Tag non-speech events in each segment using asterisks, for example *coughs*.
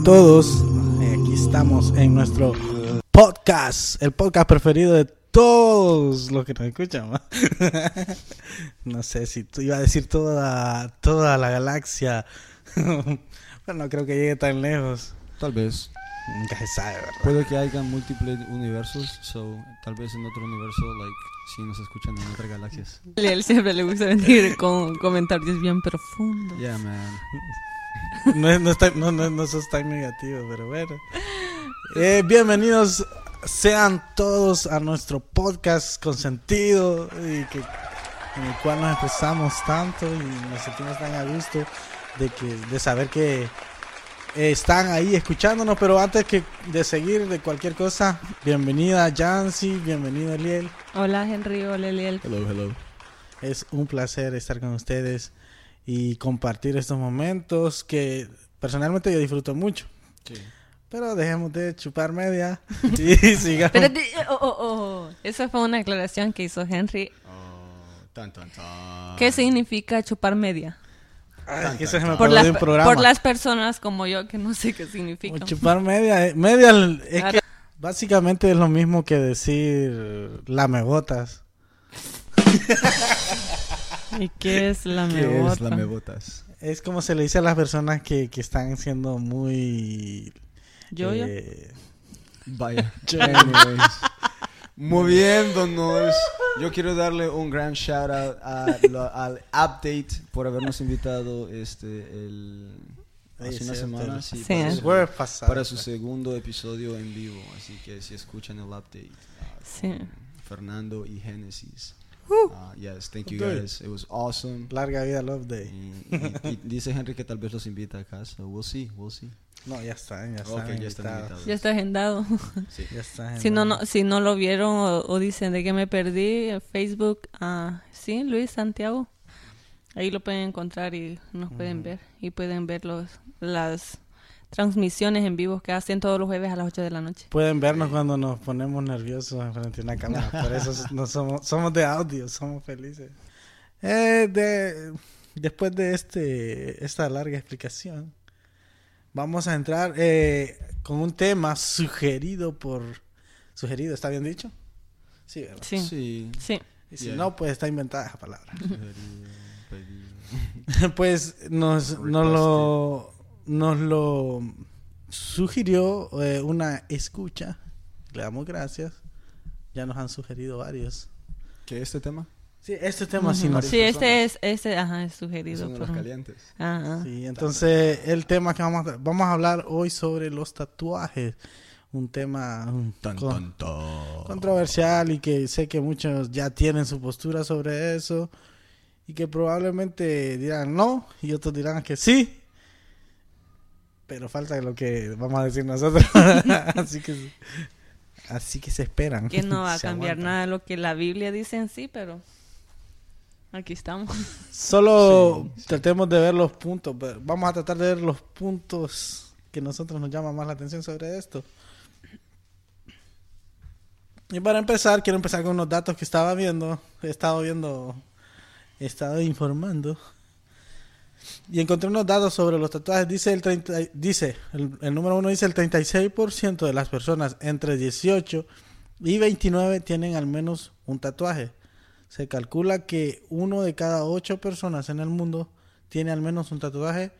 A todos, Eh, aquí estamos en nuestro podcast, el podcast preferido de todos los que nos escuchan. *laughs* no sé si iba a decir toda, toda la galaxia, *laughs* pero no creo que llegue tan lejos. Tal vez. Nunca se sabe, ¿verdad? Puede que haya múltiples universos, so tal vez en otro universo, like, si nos escuchan en otras galaxias. A él siempre le gusta venir con comentarios bien profundos. Yeah, man. No, es- no, está- no, no, no sos tan negativo, pero bueno. Eh, bienvenidos sean todos a nuestro podcast con sentido y que, en el cual nos expresamos tanto y nos sentimos tan a gusto de, que, de saber que eh, están ahí escuchándonos. Pero antes que de seguir de cualquier cosa, bienvenida Jancy, bienvenido Eliel. Hola Henry, hola Eliel. Hello, hello. Es un placer estar con ustedes y compartir estos momentos que personalmente yo disfruto mucho. Sí. Pero dejemos de chupar media *laughs* y sigamos. Espérate, oh, oh, oh. Esa fue una aclaración que hizo Henry. Oh, tan, tan, tan. ¿Qué significa chupar media? Ay, se me Por, las- de un programa. por las personas como yo que no sé qué significa. Chupar media. eh, Media es Claro. que básicamente es lo mismo que decir lamebotas. *laughs* *laughs* ¿Y qué es la ¿Qué es la mebotas? Es como se le dice a las personas que, que están siendo muy... Yo, eh, Vaya. *laughs* Anyways. *laughs* Moviéndonos. Yo quiero darle un gran shout out a lo- al Update por habernos invitado este el hace Sí, una semana sí, Sí. para, el su, para su segundo episodio en vivo. Así que si escuchan el Update. ah, Sí. Fernando y Genesis. Uh. Yes, thank you guys. It was awesome. Larga vida Love Day. Y, y- y *laughs* dice Henry que tal vez los invita acá. So we'll see, we'll see. No, ya está, ya está. Ok, ya están invitados. Ya está agendado. *laughs* Sí. Ya está. Si no, no, si no lo vieron o, o dicen de que me perdí, Facebook, ah, sí, Luis Santiago. Ahí lo pueden encontrar y nos pueden ver. Y pueden ver los, las transmisiones en vivo que hacen todos los jueves a las 8 de la noche. Pueden vernos cuando nos ponemos nerviosos frente a una cámara. Por eso no somos, somos de audio, somos felices. Eh, de, después de este esta larga explicación, vamos a entrar eh, con un tema sugerido por... ¿Sugerido? ¿Está bien dicho? Sí, ¿verdad? Sí, sí. Y si Yeah. no, pues está inventada esa palabra. *laughs* Pues nos, nos lo nos lo sugirió eh, una escucha. Le damos gracias. Ya nos han sugerido varios. ¿Qué este tema? Sí, este tema sí nos... Sí, este es, este, ajá, es sugerido por... los calientes. Ajá. Sí, entonces el tema que vamos a, vamos a hablar hoy sobre los tatuajes. Un tema mm, con- controversial y que sé que muchos ya tienen su postura sobre eso y que probablemente dirán no y otros dirán que sí. Pero falta lo que vamos a decir nosotros. *laughs* Así que Así que se esperan. Que no va a *laughs* cambiar aguantan. nada de lo que la Biblia dice en sí, pero aquí estamos. Solo tratemos de ver los puntos. pero Vamos a tratar de ver los puntos que nosotros nos llaman más la atención sobre esto. Y para empezar, quiero empezar con unos datos que estaba viendo. He estado viendo, he estado informando. Y encontré unos datos sobre los tatuajes. Dice el 30, dice, el, el número uno dice el 36% de las personas entre 18 y 29 tienen al menos un tatuaje. Se calcula que uno de cada ocho personas en el mundo tiene al menos un tatuaje,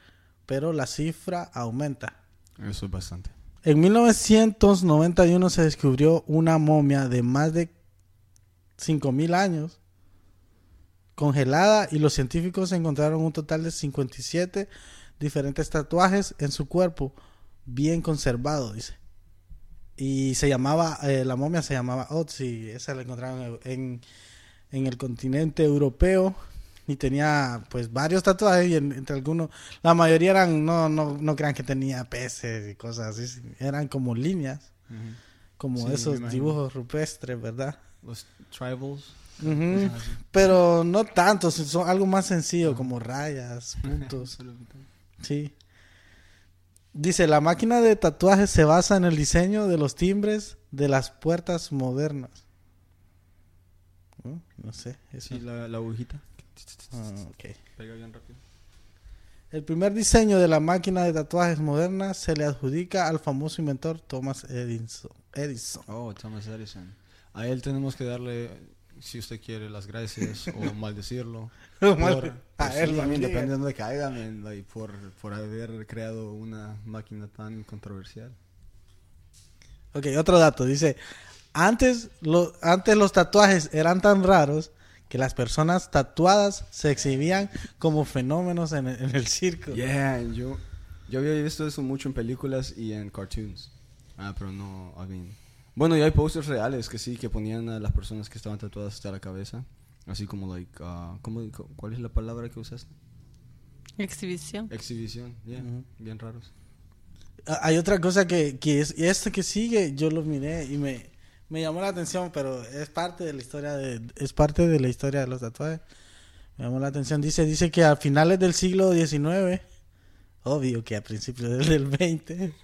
pero la cifra aumenta. Eso es bastante. En 1991 se descubrió una momia de más de 5.000 años congelada y los científicos encontraron un total de 57 diferentes tatuajes en su cuerpo bien conservado, dice. Y se llamaba, eh, la momia se llamaba Otzi, esa la encontraron en, en el continente europeo y tenía pues varios tatuajes y en- entre algunos, la mayoría eran, no, no, no crean que tenía peces y cosas así, eran como líneas, como Sí, esos dibujos rupestres, ¿verdad? Los tribals. Pero no tanto, son algo más sencillo, como rayas, puntos. Sí. Dice, la máquina de tatuajes se basa en el diseño de los timbres de las puertas modernas. ¿No? No sé. Eso. Sí, la, la agujita. Ah, ok. Pega bien rápido. El primer diseño de la máquina de tatuajes moderna se le adjudica al famoso inventor Thomas Edison. Edison. Oh, Thomas Edison. A él tenemos que darle, si usted quiere, las gracias o *laughs* maldecirlo. *laughs* Por, A por- él sí, I mean, también. depende de donde caiga, man, like, por, por haber creado una máquina tan controversial. Ok, otro dato. Dice, antes, lo, antes los tatuajes eran tan raros que las personas tatuadas se exhibían como fenómenos en el, en el circo. Yeah, yo, yo había visto eso mucho en películas y en cartoons. Ah, pero no, I mean... Bueno, y hay posters reales que sí, que ponían a las personas que estaban tatuadas hasta la cabeza. Así como, like, ah, ¿cómo, ¿cuál es la palabra que usaste? Exhibición. Exhibición, yeah, Ujú. bien raros. Ah, Hay otra cosa que, que es, y este que sigue, yo lo miré y me, me llamó la atención, pero es parte de la historia de, es parte de la historia de los tatuajes. Me llamó la atención. Dice, dice que a finales del siglo XIX, obvio que a principios del, del 20,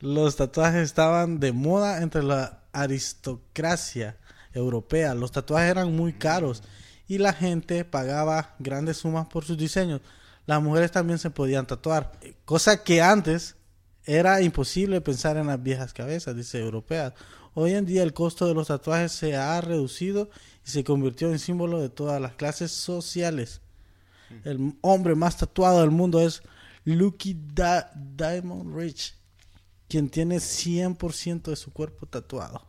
los tatuajes estaban de moda entre la aristocracia europea. Los tatuajes eran muy caros y la gente pagaba grandes sumas por sus diseños. Las mujeres también se podían tatuar, cosa que antes era imposible pensar en las viejas cabezas, dice europeas. Hoy en día el costo de los tatuajes se ha reducido y se convirtió en símbolo de todas las clases sociales. El hombre más tatuado del mundo es Lucky Da- Diamond Rich, quien tiene 100% de su cuerpo tatuado.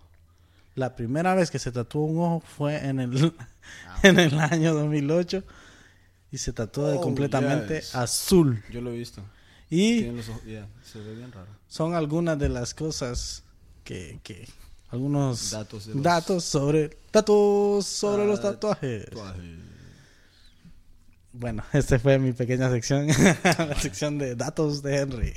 La primera vez que se tatuó un ojo fue en el, *laughs* en el año 2008 y se tatuó de Oh, completamente yes. azul. Yo lo he visto. Y los ojos, yeah, se ve bien raro. son algunas de las cosas que, que algunos Datos de los- datos sobre datos sobre los tatuajes. Tatuajes. Bueno, *laughs* esta fue mi pequeña sección, *laughs* la sección de datos de Henry.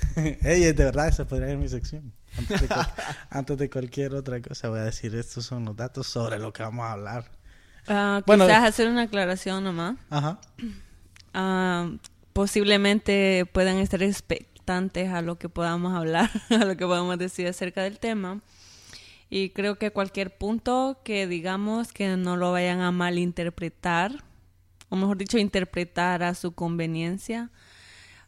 *laughs* Ey, de verdad, esa podría ser mi sección. Antes de, *laughs* antes de cualquier otra cosa voy a decir, estos son los datos sobre lo que vamos a hablar. Ah, Bueno. quizás hacer una aclaración nomás. Ajá. *clears throat* Ah, posiblemente puedan estar expectantes a lo que podamos hablar, *laughs* a lo que podamos decir acerca del tema. Y creo que cualquier punto que digamos que no lo vayan a malinterpretar, o mejor dicho, interpretar a su conveniencia.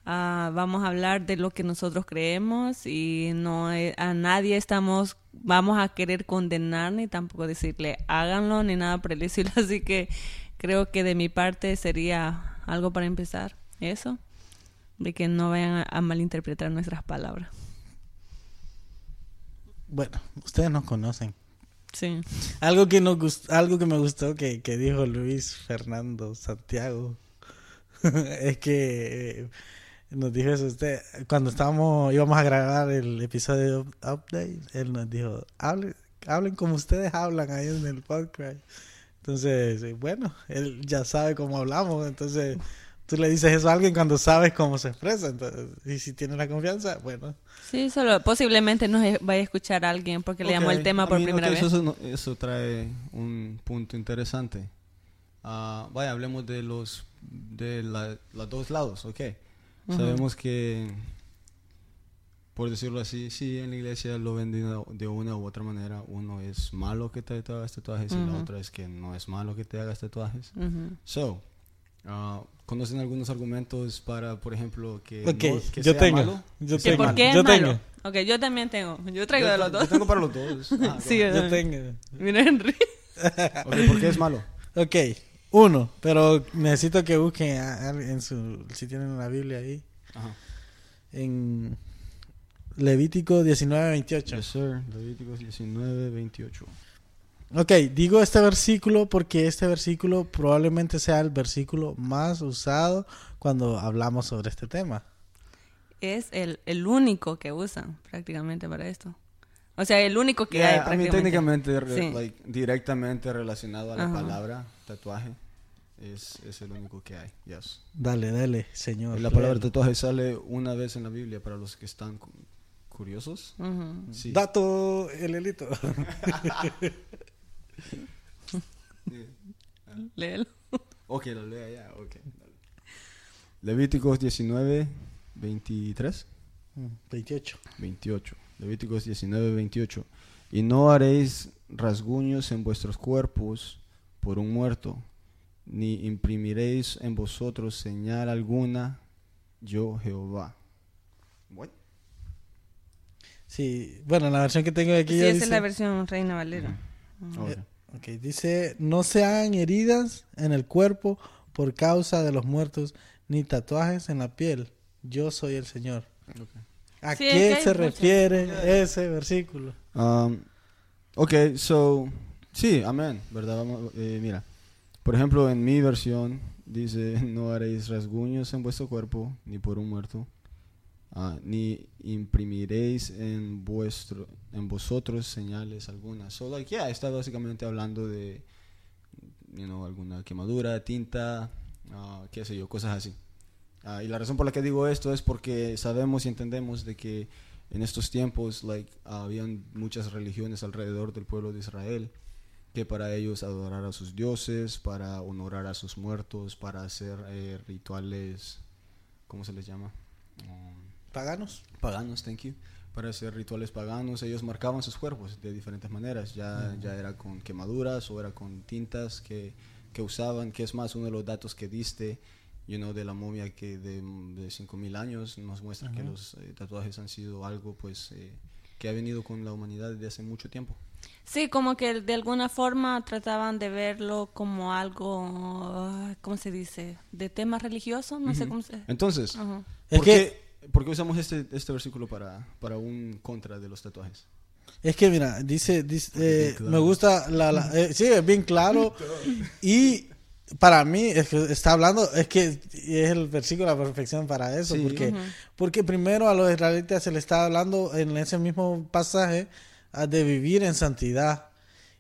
Ah, vamos a hablar de lo que nosotros creemos y no eh, a nadie estamos vamos a querer condenar ni tampoco decirle háganlo ni nada por el estilo. *laughs* Así que creo que de mi parte sería algo para empezar eso de que no vayan a, a malinterpretar nuestras palabras. Bueno, ustedes nos conocen. sí. Algo que nos gust- algo que me gustó que, que dijo Luis Fernando Santiago *laughs* es que eh, nos dijo eso usted cuando estábamos íbamos a grabar el episodio de up- update él nos dijo hablen hablen como ustedes hablan ahí en el podcast entonces eh, bueno él ya sabe cómo hablamos entonces Tú le dices eso a alguien cuando sabes cómo se expresa. Entonces, y si tienes la confianza, bueno. Sí, solo posiblemente nos vaya a escuchar a alguien porque le llamó el tema por primera vez. Eso, eso- trae un punto interesante. Ah, vaya, hablemos de los de la- los dos lados, ok. Sabemos que, por decirlo así, sí, en la iglesia lo ven de una, u otra manera. Uno es malo que te, hagas tatuajes y la otra es que no es malo que te hagas tatuajes. Ujú. So, ah, ¿conocen algunos argumentos para, por ejemplo, que, Ok, no- que yo sea tengo. malo? Yo ¿Y por tengo. qué es Yo malo? tengo. Ok, yo también tengo. Yo traigo Yo- de los yo dos. tengo para los dos. Ah, *laughs* Sí, yo Yo tengo. Mira, Henry. ahead. Ok, ¿por qué es malo? Ok, uno, pero necesito que busquen a- a- en su, si tienen la Biblia ahí, Ajá. en Levítico 19, 28. Yes, sir. Levíticos 19, 28. Ok, digo este versículo porque este versículo probablemente sea el versículo más usado cuando hablamos sobre este tema. Es el, el único que usan prácticamente para esto. O sea, el único que hay Yeah, mean, prácticamente. técnicamente, re- Sí. like, directamente relacionado a la Ajá. palabra tatuaje, es, es el único que hay. Yes. Dale, dale, Señor. La palabra tatuaje sale una vez en la Biblia para los que están cu- curiosos. Ujú. Sí. Dato, el elito. *laughs* Léelo. Ok, lo lea ya. ok, dale. Levíticos 19, 23. 28. 28. Levíticos 19, 28. Y no haréis rasguños en vuestros cuerpos por un muerto, ni imprimiréis en vosotros señal alguna, yo Jehová. What? Sí, bueno, la versión que tengo aquí Sí, ya esa dice, es la versión Reina Valera. Eh, ok, dice, no se hagan heridas en el cuerpo por causa de los muertos, ni tatuajes en la piel. Yo soy el Señor. ¿A Sí, qué se muchas. refiere ese versículo? Um, ok, so, sí, amén, ¿verdad? Vamos, eh, mira, por ejemplo, en mi versión dice, no haréis rasguños en vuestro cuerpo, ni por un muerto, ah, ni imprimiréis en vuestro, en vosotros señales algunas. So, like, yeah, está básicamente hablando de, you know, alguna quemadura, tinta, ah, qué sé yo, cosas así. Ah, y la razón por la que digo esto es porque sabemos y entendemos de que en estos tiempos like habían muchas religiones alrededor del pueblo de Israel que para ellos adorar a sus dioses, para honorar a sus muertos, para hacer eh, rituales, ¿cómo se les llama? Um, ¿Paganos? paganos, thank you. Para hacer rituales paganos, ellos marcaban sus cuerpos de diferentes maneras. Ya, ya era con quemaduras o era con tintas que, que usaban, que es más uno de los datos que diste, you know, de la momia que de, de 5000 años nos muestra que los eh, tatuajes han sido algo pues eh, que ha venido con la humanidad desde hace mucho tiempo. Sí, como que de alguna forma trataban de verlo como algo, ¿cómo se dice? De tema religioso, no sé cómo se... Entonces, Ajá. Es ¿por, que- qué, por qué usamos este, este versículo para, para un contra de los tatuajes? Es que mira, dice, eh, claro. me gusta la, la- eh, sí, es bien claro *laughs* y para mí es que está hablando, es que es el versículo a la perfección para eso, Sí. porque, porque primero a los israelitas se les está hablando en ese mismo pasaje de vivir en santidad.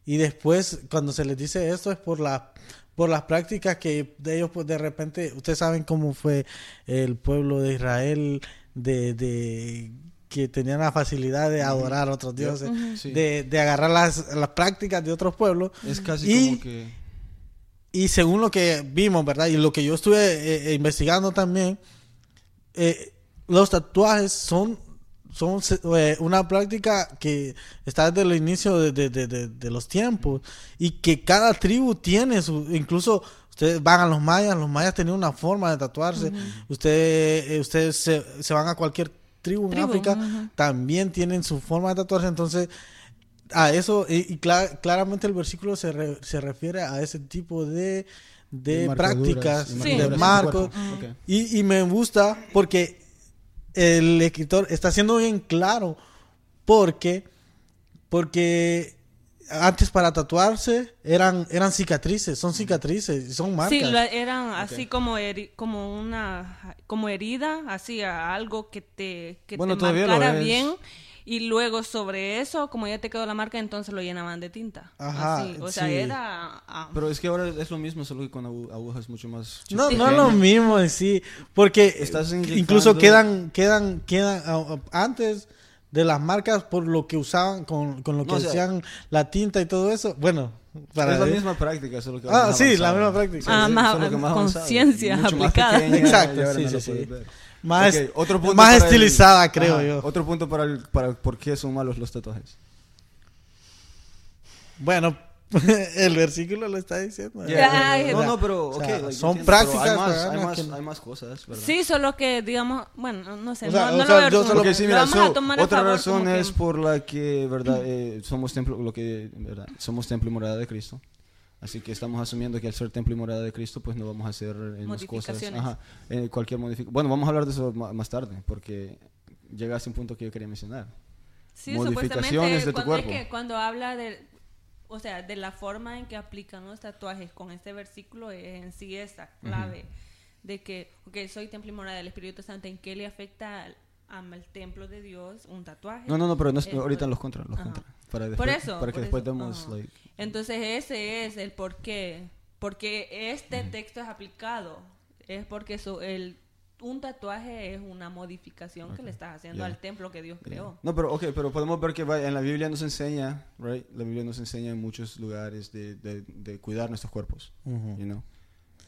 Y después cuando se les dice esto es por la por las prácticas que de ellos pues de repente ustedes saben cómo fue el pueblo de Israel de, de que tenían la facilidad de adorar a otros dioses Sí. de, de agarrar las, las prácticas de otros pueblos. Es casi Y- como que... y según lo que vimos, ¿verdad? Y lo que yo estuve eh, eh, investigando también, eh, los tatuajes son, son se- eh, una práctica que está desde el inicio de, de- de- de- de los tiempos y que cada tribu tiene su, incluso ustedes van a los mayas, los mayas tenían una forma de tatuarse, ustedes, eh, ustedes se, se van a cualquier tribu en África, también tienen su forma de tatuarse, entonces a eso y, y cla- claramente el versículo se, re- se refiere a ese tipo de, de prácticas, Sí. de marcos. y me gusta porque el escritor está siendo bien claro porque porque antes para tatuarse eran eran cicatrices, son cicatrices, son marcas. Sí, eran así como heri- como una como herida, así algo que te que Bueno, te marcara es. Y luego sobre eso, como ya te quedó la marca, entonces lo llenaban de tinta. Ajá, Así, O sea, sí. era... ah, Pero es que ahora es lo mismo, solo que con agu- agujas mucho más... No, Sí. no es lo mismo en sí, porque Estás incluso quedan, quedan, quedan ah, ah, antes de las marcas por lo que usaban con, con lo que No, o sea- hacían la tinta y todo eso. Bueno, para es la misma práctica, solo que Ah, más sí, la avanzada. misma práctica. Ah, más- que más avanzada. conciencia Mucho más aplicada. pequeña, Exacto, sí, no sí, la sí. ver. Más, Ok, otro punto más para el- estilizada, creo Ajá, yo. Otro punto para, el, para por qué son malos los tatuajes. Bueno, *laughs* el versículo lo está diciendo. Ya, Ay, no, no, pero O ok, sea, son entiendo, prácticas pero Hay más, hay, más, que- hay más cosas, ¿verdad? Sí, solo que, digamos, bueno, no sé, O sea, no, no o lo sea, veo yo solo- Porque sí, lo mira, so, otra favor razón como que- es por la que, verdad, eh, somos templo, lo que, verdad, somos templo y morada de Cristo. Así que estamos asumiendo que al ser templo y morada de Cristo, pues no vamos a hacer las cosas, ajá, eh, cualquier modificación. Bueno, vamos a hablar de eso más tarde, porque llegaste a un punto que yo quería mencionar. Sí, modificaciones de tu cuando, es cuerpo. que cuando habla de, o sea, de la forma en que aplican los tatuajes con este versículo es en sí esa clave de que, ok, soy templo y morada del Espíritu Santo, ¿en qué le afecta al, templo de Dios un tatuaje? No, no, no, pero no es- Eh, ahorita los contras, los ajá. contras. Para Por después, eso. para que por después eso, demos, ajá. like, Entonces ese es el por qué. Porque este texto es aplicado. Es porque so- el, un tatuaje es una modificación que le estás haciendo Ya. al templo que Dios creó. No, pero ok, pero podemos ver que en la Biblia nos enseña, right? La Biblia nos enseña en muchos lugares de, de, de cuidar nuestros cuerpos, Ujú. you know?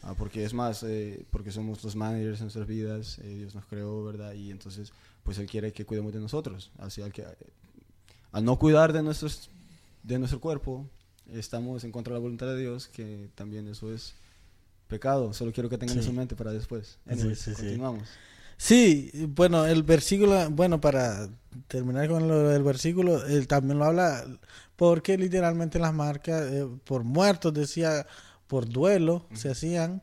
Ah, porque es más, eh, porque somos los managers de nuestras vidas, eh, Dios nos creó, ¿verdad? Y entonces, pues Él quiere que cuidemos de nosotros. Así al que, al no cuidar de, nuestros, de nuestro cuerpo, estamos en contra de la voluntad de Dios, que también eso es pecado. Solo quiero que tengan Sí. eso en mente para después. Sí, Anyways, sí, sí. continuamos. Sí, bueno, el versículo, bueno, para terminar con lo del versículo, él también lo habla, porque literalmente las marcas, eh, por muertos, decía, por duelo se hacían,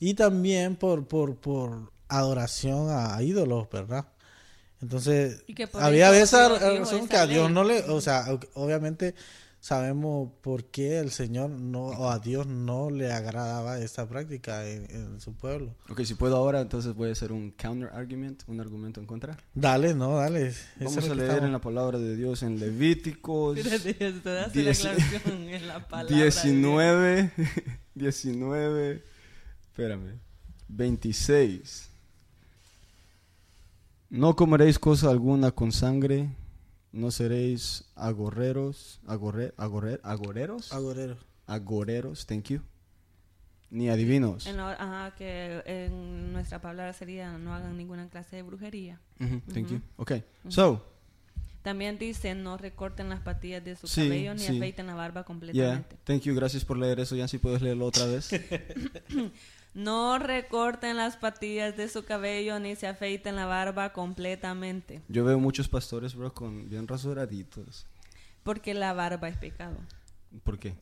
y también por, por, por adoración a ídolos, ¿verdad? Entonces, había esa razón que a Dios no le, o sea, obviamente sabemos por qué el Señor no, o a Dios no le agradaba esta práctica en, en su pueblo. Ok, si puedo ahora, entonces voy a hacer un counter argument, un argumento en contra. Dale, no, dale. Vamos a leer estamos- en la palabra de Dios en Levíticos la aclaración en la palabra. de 19, 19, *laughs* espérame, 26. No comeréis cosa alguna con sangre, no seréis agorreros, agorre, agorre- agoreros, Agorero. agoreros, thank you, ni adivinos. En la- ajá, que en nuestra palabra sería no hagan ninguna clase de brujería. Ujú, thank Ujú. you. Okay, so, También dice no recorten las patillas de su Sí, cabello ni sí. afeiten la barba yeah, completamente. thank you, gracias por leer eso, ya si puedes leerlo otra vez. *laughs* No recorten las patillas de su cabello ni se afeiten la barba completamente, Yo veo muchos pastores, bro, con bien rasuraditos. porque la barba es pecado. ¿Por qué?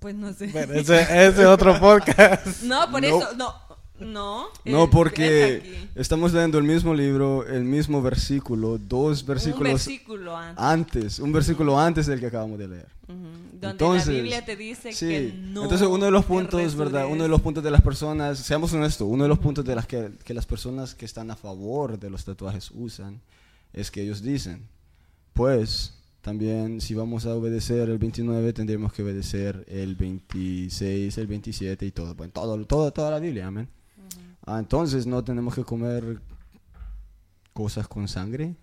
Pues no sé. Bueno, ese ese es otro *laughs* podcast. No, por No. eso, no, no. No, es- porque es estamos leyendo el mismo libro, el mismo versículo, dos un versículos versículo antes, antes, un versículo antes del que acabamos de leer. ujú, donde Entonces, la Biblia te dice sí. que no. Entonces uno de los puntos, ¿verdad? Uno de los puntos de las personas, seamos honestos, uno de los puntos de las que, que las personas que están a favor de los tatuajes usan es que ellos dicen, pues también si vamos a obedecer el 29 tendríamos que obedecer el 26, el 27 y todo, bueno, todo, todo toda la Biblia, amén. Ah, entonces no tenemos que comer cosas con sangre.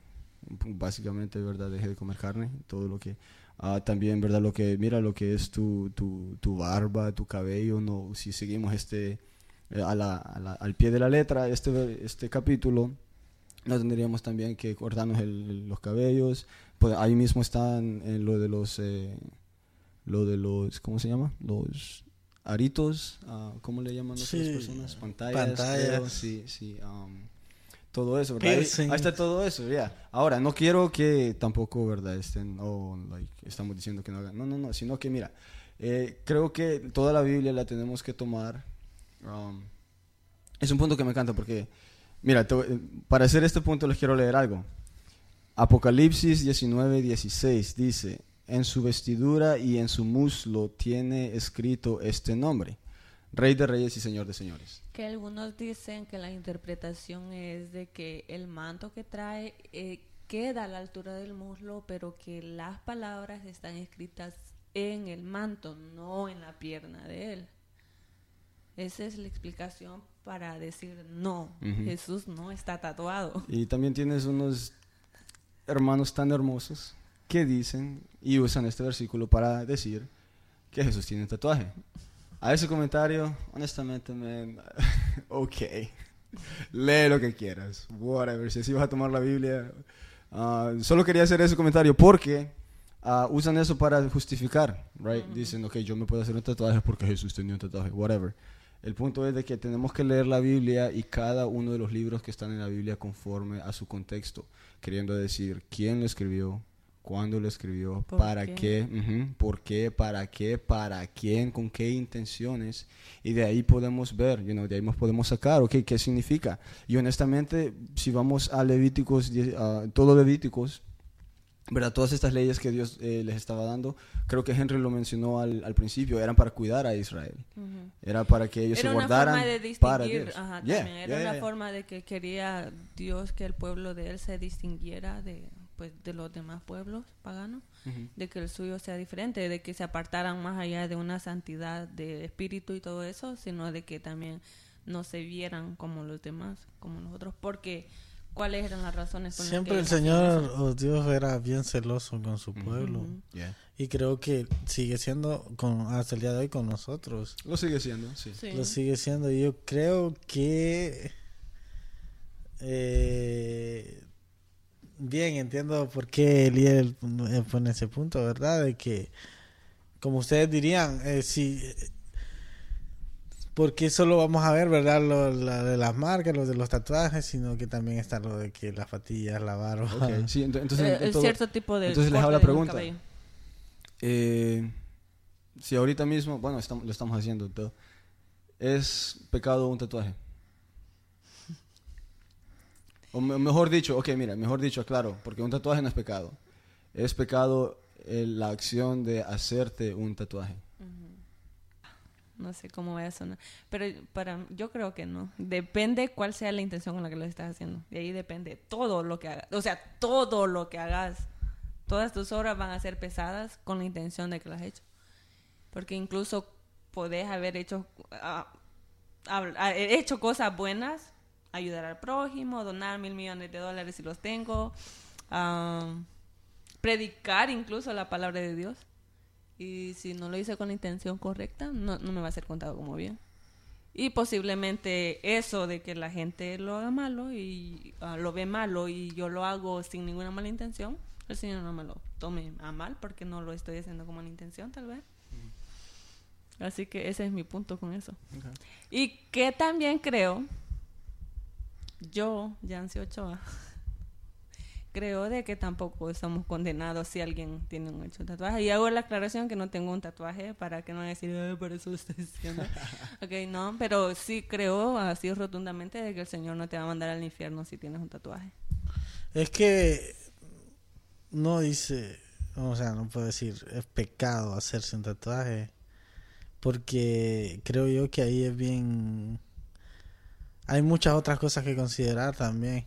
Básicamente, ¿verdad? Deje de comer carne, todo lo que... ah, también, ¿verdad? Lo que, mira lo que es tu, tu, tu barba, tu cabello, no, si seguimos este, eh, a la- a la- al pie de la letra, este, este capítulo, no tendríamos también que cortarnos el- los cabellos. Pues ahí mismo están en lo de los, eh, lo de los, ¿cómo se llama? Los aritos, ah, ¿cómo le llaman Sí, personas? Pantallas. pantallas. creo, sí, sí. um, todo eso, ¿verdad? Piercing. ahí está todo eso, ya. Ahora, no quiero que tampoco, ¿verdad? Estén, oh, like, estamos diciendo que no hagan. No, no, no, sino que, mira, eh, creo que toda la Biblia la tenemos que tomar. um, es un punto que me encanta porque, mira, te para hacer este punto les quiero leer algo. Apocalipsis 19, 16 dice, en su vestidura y en su muslo tiene escrito este nombre, Rey de Reyes y Señor de Señores. Que algunos dicen que la interpretación es de que el manto que trae, eh, queda a la altura del muslo, pero que las palabras están escritas en el manto, no en la pierna de él. Esa es la explicación para decir no. Jesús no está tatuado. Y también tienes unos hermanos tan hermosos que dicen y usan este versículo para decir que Jesús tiene tatuaje. A ese comentario, honestamente, man, *laughs* ok. Lee lo que quieras. Whatever. Si así vas a tomar la Biblia. ah, solo quería hacer ese comentario porque ah, usan eso para justificar, right? Dicen, ok, yo me puedo hacer un tatuaje porque Jesús tenía un tatuaje. Whatever. El punto es de que tenemos que leer la Biblia y cada uno de los libros que están en la Biblia conforme a su contexto, queriendo decir quién lo escribió, cuándo lo escribió, ¿Por para qué? qué, ujú, por qué, para qué, para quién, con qué intenciones, y de ahí podemos ver, you know, de ahí nos podemos sacar, ok, qué significa. Y honestamente, si vamos a Levíticos, a todo Levíticos, ¿verdad? Todas estas leyes que Dios eh, les estaba dando, creo que Henry lo mencionó al, al principio, eran para cuidar a Israel. Ujú. Era para que ellos Era se una guardaran forma de para distinguir, Dios. ajá, Yeah. Era yeah, una yeah. forma de que quería Dios que el pueblo de él se distinguiera de, pues, de los demás pueblos paganos, de que el suyo sea diferente, de que se apartaran más allá de una santidad de espíritu y todo eso, sino de que también no se vieran como los demás, como nosotros, porque ¿cuáles eran las razones? por las Siempre que el Señor, Dios, era bien celoso con su pueblo. Yeah. Y creo que sigue siendo con, hasta el día de hoy con nosotros. Lo sigue siendo, sí. Sí. Lo sigue siendo. Y yo creo que. eh, bien, entiendo por qué Eliel eh, pone ese punto, ¿verdad? De que, como ustedes dirían, eh, si. Porque solo vamos a ver, ¿verdad? Lo la de las marcas, lo de los tatuajes, sino que también está lo de que las patillas, la barba. Ok, sí, ento- entonces, Eh, en el todo- cierto tipo de entonces les hago la pregunta. eh, si ahorita mismo, bueno, estamos, lo estamos haciendo todo, ¿es pecado un tatuaje? O me- mejor dicho, ok, mira, mejor dicho, claro, porque un tatuaje no es pecado. Es pecado eh, la acción de hacerte un tatuaje. No sé cómo vaya a sonar. Pero para yo creo que no. Depende cuál sea la intención con la que lo estás haciendo. De ahí depende todo lo que hagas. O sea, todo lo que hagas. Todas tus obras van a ser pesadas con la intención de que las has hecho. Porque incluso podés haber hecho, ah, hecho cosas buenas. Ayudar al prójimo, donar mil millones de dólares si los tengo. ah, predicar incluso la palabra de Dios. Y si no lo hice con la intención correcta, no, no me va a ser contado como bien. Y posiblemente eso de que la gente lo haga malo y ah, lo ve malo y yo lo hago sin ninguna mala intención, el Señor no me lo tome a mal porque no lo estoy haciendo con mala intención, tal vez. Así que ese es mi punto con eso. Y que también creo, yo, Yancy Ochoa, *laughs* creo de que tampoco estamos condenados si alguien tiene un hecho tatuaje. Y hago la aclaración que no tengo un tatuaje para que no decir, "Ay, por eso estoy diciendo. *laughs* ok, no, pero sí creo así rotundamente de que el Señor no te va a mandar al infierno si tienes un tatuaje. Es que no dice, o sea, no puedo decir es pecado hacerse un tatuaje, porque creo yo que ahí es bien, hay muchas otras cosas que considerar también.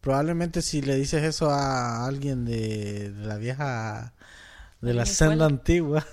Probablemente si le dices eso a alguien de, de la vieja, de la senda antigua,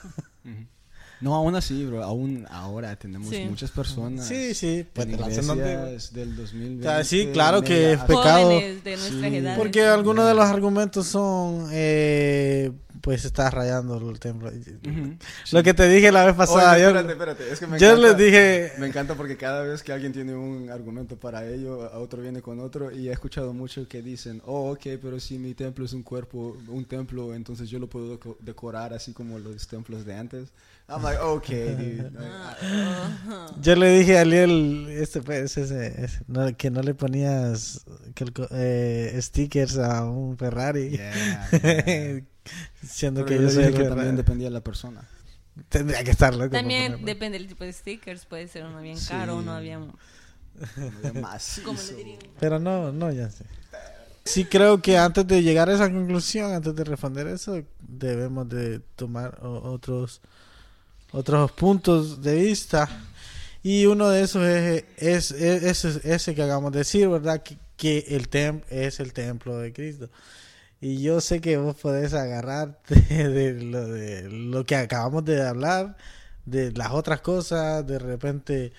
No, aún así, bro, aún ahora tenemos Sí. muchas personas sí, sí, pues en de la senda antigua. iglesias del 2020. O sea, sí, claro que es pecado. De Sí. Porque algunos de los argumentos son, eh, pues estás rayando el templo. Ujú. Lo que te dije la vez pasada, Oye, yo, espérate, espérate, es que me yo encanta- les dije, Me encanta porque cada vez que alguien tiene un argumento para ello, a otro viene con otro y he escuchado mucho que dicen, oh, ok, pero si mi templo es un cuerpo, un templo, entonces yo lo puedo deco- decorar así como los templos de antes. I'm like, ok, dude. *laughs* Ah, yo le dije a Liel, este, pues, ese, ese, no, que no le ponías que el eh, stickers a un Ferrari, Yeah, yeah. *laughs* siendo Pero que yo soy el que también dependía de la persona. Tendría que estar loco. por También ponerlo. depende del tipo de stickers, puede ser uno bien Sí. caro, uno bien... Macizo. ¿Cómo le dirían? Pero no, no, ya sé. Sí creo que antes de llegar a esa conclusión, antes de responder eso, debemos de tomar otros otros puntos de vista. Y uno de esos es, es, es- ese, ese que acabamos de decir, ¿verdad? Que, que el tem es el templo de Cristo. Y yo sé que vos podés agarrarte *laughs* de lo, de lo que acabamos de hablar, de las otras cosas, de repente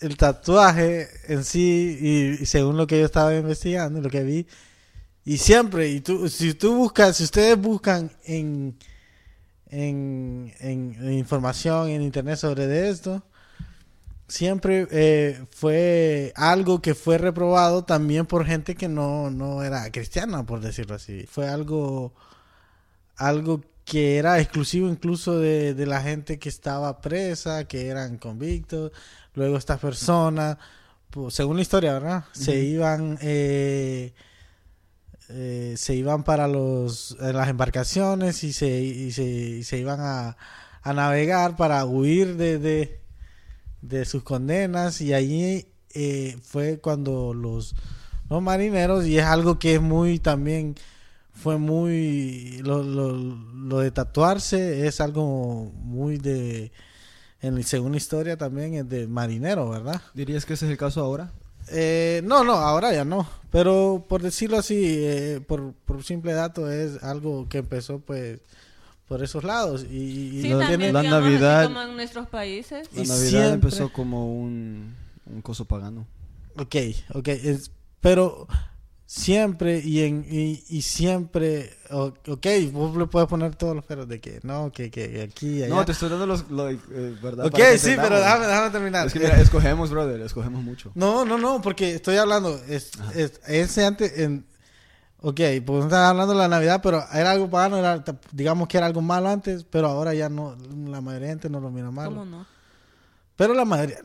el tatuaje en sí, y, y según lo que yo estaba investigando, lo que vi, y siempre, y tú, si tú buscas, si ustedes buscan en, en, en- en información en internet sobre de esto, siempre eh, fue algo que fue reprobado también por gente que no, no era cristiana, por decirlo así. Fue algo, algo que era exclusivo incluso de, de la gente que estaba presa, que eran convictos. Luego estas personas, pues, según la historia, ¿verdad? Se iban... eh, eh, se iban para los las embarcaciones y se, y se, y se iban a, a navegar para huir de, de, de sus condenas y allí eh, fue cuando los, los marineros y es algo que es muy también fue muy lo, lo, lo de tatuarse es algo muy de en según historia también es de marinero verdad ¿Dirías que ese es el caso ahora? eh, no, no, ahora ya no. Pero por decirlo así, eh, por, por simple dato, es algo que empezó pues por esos lados. Y, y Sí, tiene- la Navidad- como en nuestros países. La Navidad siempre- empezó como un, un coso pagano. Ok, ok. es- pero siempre y en y, y siempre, ok, vos le puedes poner todos los peros de que no, que, que aquí allá. No, te estoy dando los... lo- eh, ¿verdad? ok, sí, pero déjame, déjame terminar. Es que mira, escogemos, brother, escogemos mucho. No, no, no, porque estoy hablando, es, es- ese antes, en, ok, pues estaba hablando de la Navidad, pero era algo pagano, era, digamos que era algo malo antes, pero ahora ya no, la mayoría de gente no lo mira mal. ¿Cómo no? Pero la mayoría,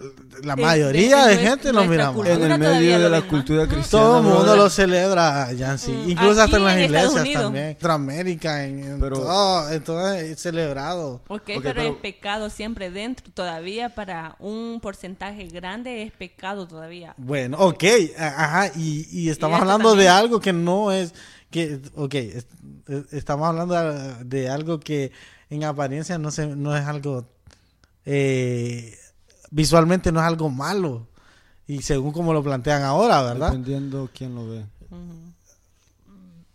la En- mayoría de gente lo nuestra mira mal. cultura En el medio de la cultura cristiana. Todo el mundo brother. lo celebra, Yancy. Mm, Incluso hasta en las en iglesias también. En Centroamérica, en, en Pero- todo, en todo es celebrado. Ok, Ok, pero, pero- es pecado siempre dentro. Todavía para un porcentaje grande es pecado todavía. Bueno, ok, ajá, y, y estamos hablando de algo que no es, que, ok, es- es- estamos hablando de, de algo que en apariencia no, se, no es algo, eh, visualmente no es algo malo, y según como lo plantean ahora, ¿verdad? Dependiendo quién lo ve.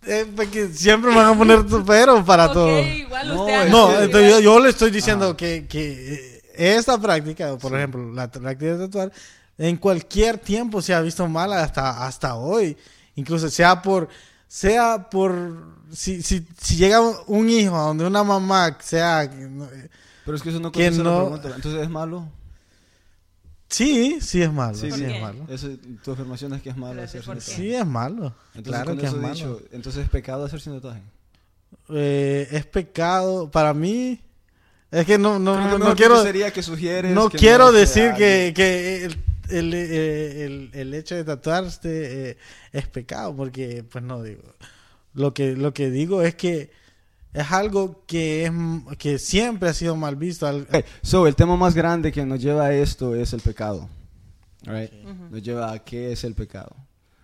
Eh, porque siempre me van a poner tu pero para todo. igual No, usted No, entonces yo, yo le estoy diciendo Ajá. que, que eh, esta práctica, por ejemplo, la práctica de tatuar, en cualquier tiempo se ha visto mal hasta, hasta hoy. Incluso sea por, sea por, si, si, si llega un hijo a donde una mamá sea, Pero es que eso no Que la no- pregunta. Entonces, ¿es malo? Sí, sí es malo, Sí, es malo. Eso, tu afirmación es que es malo hacer tatuaje. Sí es malo, Entonces, claro que es eso malo. dicho, entonces es pecado hacer sin tatuaje. Eh, es pecado, para mí, es que no, no, no, no quiero... sería que sugieres No que quiero no decir que, que el, el, eh, el- el hecho de tatuarse eh, es pecado, porque pues no digo. Lo que, lo que digo es que es algo que es que siempre ha sido mal visto. al- Ok, So, el tema más grande que nos lleva a esto es el pecado. Alright? Nos lleva a qué es el pecado.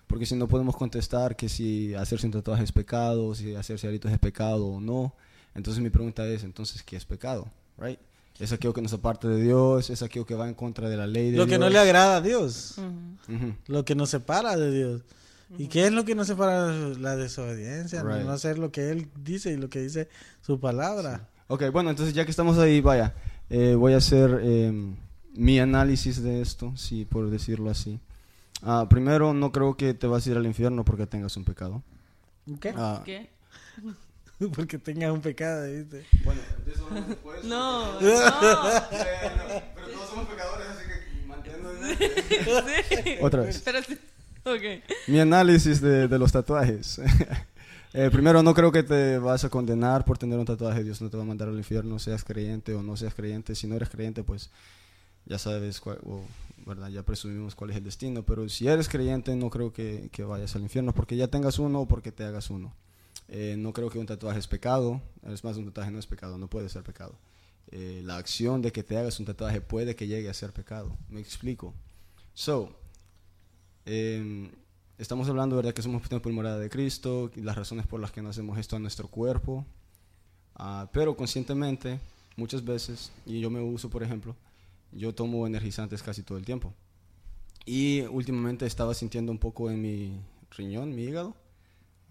Porque si no podemos contestar que si hacerse un tatuaje es pecado, si hacerse aritos es pecado o no, entonces mi pregunta es, entonces, ¿qué es pecado? Right? ¿Es aquello que nos aparte de Dios? ¿Es aquello que va en contra de la ley de lo que Dios? no le agrada a Dios, Ujú. Ujú. lo que nos separa de Dios. ¿Y qué es lo que nos separa? La desobediencia, Right. no hacer lo que Él dice y lo que dice su palabra. Ok, bueno, entonces ya que estamos ahí, vaya, eh, voy a hacer eh, mi análisis de esto, sí, por decirlo así. Ah, primero, no creo que te vas a ir al infierno porque tengas un pecado. ¿Qué? Ah, ¿Qué? *laughs* Porque tengas un pecado, ¿viste? bueno, de eso después. No, *laughs* no. pero todos somos pecadores, así que manténnos. Sí. Otra vez. Pero sí. Ok. Mi análisis de, los tatuajes. *laughs* Eh, primero, no creo que te vas a condenar por tener un tatuaje. Dios no te va a mandar al infierno, seas creyente o no seas creyente. Si no eres creyente, pues ya sabes, cuál- o, ¿verdad? Ya presumimos cuál es el destino. Pero si eres creyente, no creo que, que vayas al infierno porque ya tengas uno o porque te hagas uno. Eh, no creo que un tatuaje es pecado. Es más, un tatuaje no es pecado, no puede ser pecado. Eh, la acción de que te hagas un tatuaje puede que llegue a ser pecado. Me explico. So, eh, estamos hablando, ¿verdad?, que somos templo y morada de Cristo, y las razones por las que no hacemos esto a nuestro cuerpo. Ah, pero conscientemente, muchas veces, y yo me uso, por ejemplo, yo tomo energizantes casi todo el tiempo. Y últimamente estaba sintiendo un poco en mi riñón, mi hígado.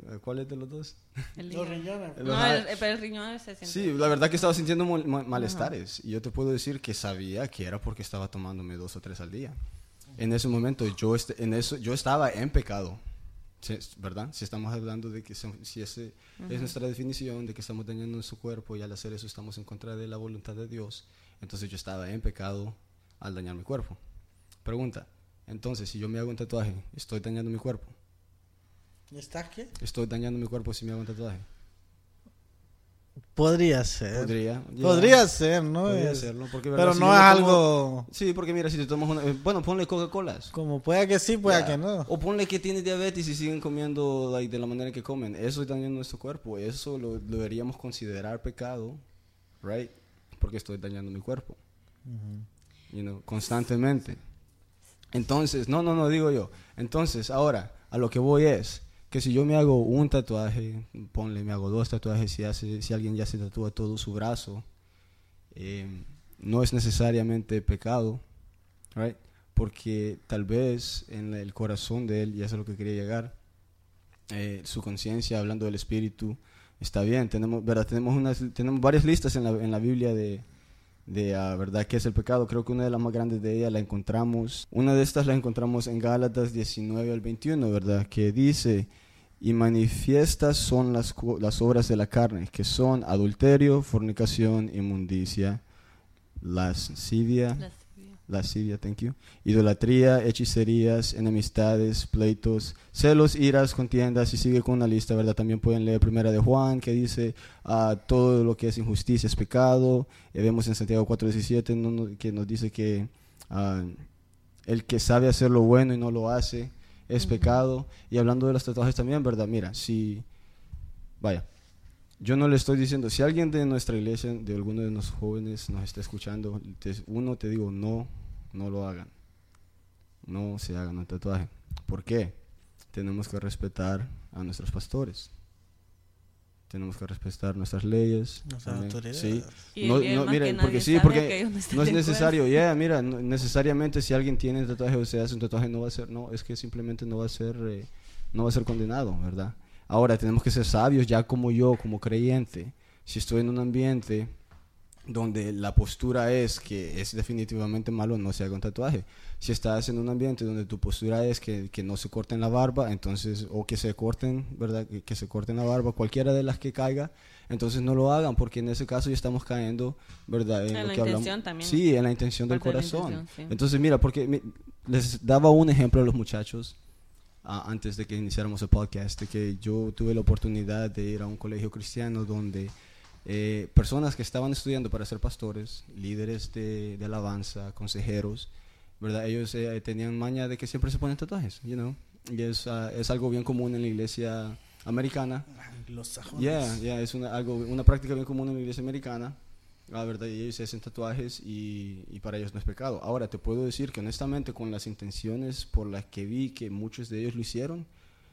Eh, ¿Cuál es de los dos? El Los riñones. No, el, pero el riñón se siente. Sí, la verdad que estaba sintiendo mol- ma- malestares. Y yo te puedo decir que sabía que era porque estaba tomándome dos o tres al día. En ese momento yo, est- en eso, yo estaba en pecado. ¿Verdad? Si estamos hablando de que si ese es nuestra definición de que estamos dañando nuestro cuerpo y al hacer eso estamos en contra de la voluntad de Dios, entonces yo estaba en pecado al dañar mi cuerpo. Pregunta, entonces si yo me hago un tatuaje, ¿estoy dañando mi cuerpo? ¿Está aquí? ¿Estoy dañando mi cuerpo si me hago un tatuaje? Podría ser. Podría. ya. Podría ser, ¿no? Podría Es- serlo, porque, pero Si no es tomo- algo Sí, porque mira, si te tomas una... eh, Bueno, ponle Coca-Colas. como pueda que sí, pueda Ya. que no. O ponle que tienes diabetes y siguen comiendo like, de la manera que comen. Eso es dañando nuestro cuerpo. Eso lo, lo deberíamos considerar pecado, right? Porque estoy dañando mi cuerpo. You know, constantemente. Entonces, no, no, no, digo yo. Entonces, ahora, a lo que voy es que si yo me hago un tatuaje, ponle, me hago dos tatuajes, si, hace, si alguien ya se tatúa todo su brazo, eh, no es necesariamente pecado, right? Porque tal vez en el corazón de él, y eso es lo que quería llegar, eh, su conciencia, hablando del espíritu, está bien. Tenemos, ¿verdad? Tenemos, unas, tenemos varias listas en la, en la Biblia de, de ah, verdad qué es el pecado. Creo que una de las más grandes de ellas la encontramos. Una de estas la encontramos en Gálatas 19 al 21, ¿verdad? Que dice, y manifiestas son las, las obras de la carne, que son adulterio, fornicación, inmundicia, lascivia, Lascivia. thank you, idolatría, hechicerías, enemistades, pleitos, celos, iras, contiendas, y sigue con una lista, ¿verdad? También pueden leer Primera de Juan, que dice, ah, todo lo que es injusticia es pecado, y vemos en Santiago 4.17 no, no, que nos dice que ah, el que sabe hacer lo bueno y no lo hace es pecado, y hablando de los tatuajes también, ¿verdad? Mira, si, vaya, yo no le estoy diciendo, si alguien de nuestra iglesia, de alguno de los jóvenes nos está escuchando, te- uno te digo, no, no lo hagan. No se hagan un tatuaje. ¿Por qué? Tenemos que respetar a nuestros pastores. Tenemos que respetar nuestras leyes. Nuestras autoridades. Sí. Y No, no, mira, porque sí, porque no es necesario, ya, mira, no- necesariamente si alguien tiene un tatuaje o se hace un tatuaje no va a ser, no, es que simplemente no va a ser, eh, no va a ser condenado, ¿verdad? Ahora tenemos que ser sabios ya como yo, como creyente. Si estoy en un ambiente donde la postura es que es definitivamente malo, no se haga un tatuaje. Si estás en un ambiente donde tu postura es que, que no se corten la barba, entonces, o que se corten, ¿verdad? Que, que se corten la barba, cualquiera de las que caiga, entonces no lo hagan, porque en ese caso ya estamos cayendo, ¿verdad? En lo la que hablamos- intención también. Sí, en la intención del corazón. intención, sí. Entonces, mira, porque mi- les daba un ejemplo a los muchachos ah, antes de que iniciáramos el podcast, de que yo tuve la oportunidad de ir a un colegio cristiano donde eh, personas que estaban estudiando para ser pastores, líderes de, de alabanza, consejeros, ¿verdad? Ellos eh, tenían maña de que siempre se ponen tatuajes, you know? Y es, ah, es algo bien común en la iglesia americana. Los sajones. Yeah, yeah, es una, algo, una práctica bien común en la iglesia americana. La verdad, y ellos se hacen tatuajes y, y para ellos no es pecado. Ahora, te puedo decir que honestamente con las intenciones por las que vi que muchos de ellos lo hicieron,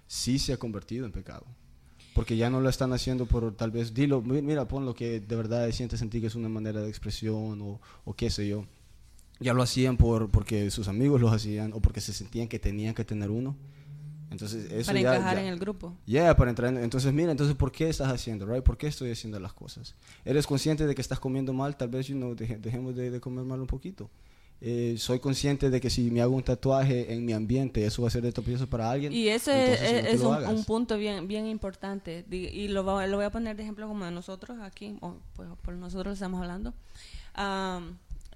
sí se ha convertido en pecado. Porque ya no lo están haciendo por tal vez, dilo, mi- mira, pon lo que de verdad sientes en ti que es una manera de expresión o, o qué sé yo. Ya lo hacían por, porque sus amigos los hacían o porque se sentían que tenían que tener uno. Entonces, eso para ya- encajar ya- en el grupo. Yeah, para entrar en- entonces mira, entonces ¿por qué estás haciendo, right? ¿Por qué estoy haciendo las cosas? ¿Eres consciente de que estás comiendo mal? Tal vez, you know, deje- dejemos de, de comer mal un poquito. Eh, soy consciente de que si me hago un tatuaje en mi ambiente, eso va a ser de tropiezo para alguien. Y eso entonces, es, no un, punto bien bien importante. Y lo, lo voy a poner de ejemplo como de nosotros aquí, o pues, por nosotros estamos hablando,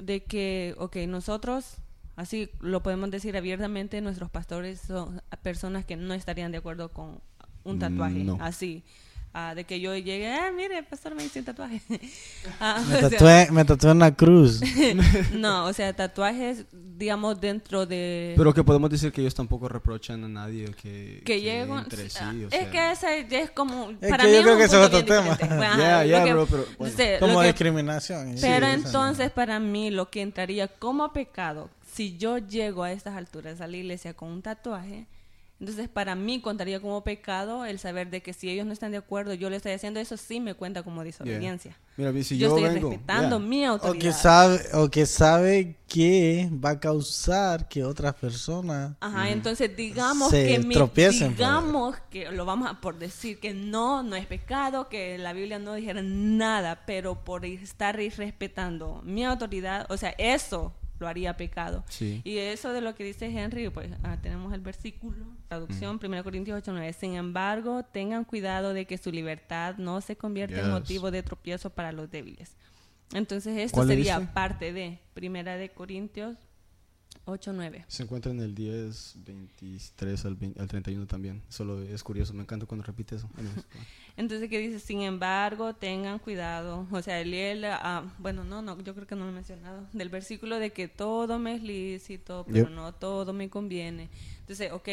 de que, ok, nosotros, así lo podemos decir abiertamente, nuestros pastores son personas que no estarían de acuerdo con un tatuaje, No. así. Ah, de que yo llegue, ah, mire, pastor me hizo un tatuaje. *laughs* Ah, Me o sea, tatué, me tatué una cruz. *laughs* no, o sea, tatuajes, digamos, dentro de... Pero que podemos decir que ellos tampoco reprochan a nadie que, que llegue con- entre sí. ah, o es sea. que ese es como Es para que mí yo es creo un que ese es punto otro tema. Ajá, Yeah, yeah, que- bro, pero, bueno. sé, Como que- discriminación. pero Sí, entonces para mí lo que entraría como pecado si yo llego a estas alturas a la iglesia con un tatuaje Entonces, para mí contaría como pecado el saber de que si ellos no están de acuerdo, yo le estoy haciendo eso, sí me cuenta como desobediencia. Mira, si yo, yo, estoy vengo, respetando yeah. mi O autoridad. que sabe, o que sabe que va a causar que otras personas Ajá, entonces digamos Se que mi- tropiecen digamos que lo vamos a por decir que no, no es pecado, que la Biblia no dijera nada, pero por estar irrespetando mi autoridad, o sea, eso lo haría pecado. Sí. Y eso de lo que dice Henry, pues ah, tenemos el versículo, traducción, 1 Corintios 8, 9. Sin embargo, tengan cuidado de que su libertad no se convierta en motivo de tropiezo para los débiles. Entonces, esto ¿Cuál sería parte de Primera de Corintios 8, 9. Se encuentra en el 10, 23 al, 20 al 31 también. Solo es curioso, me encanta cuando repite eso. *laughs* Entonces, que dice? Sin embargo, tengan cuidado. O sea, él, ah, bueno, no, no, yo creo que no lo he mencionado. Del versículo de que todo me es lícito, pero Yep. no todo me conviene. Entonces, ok,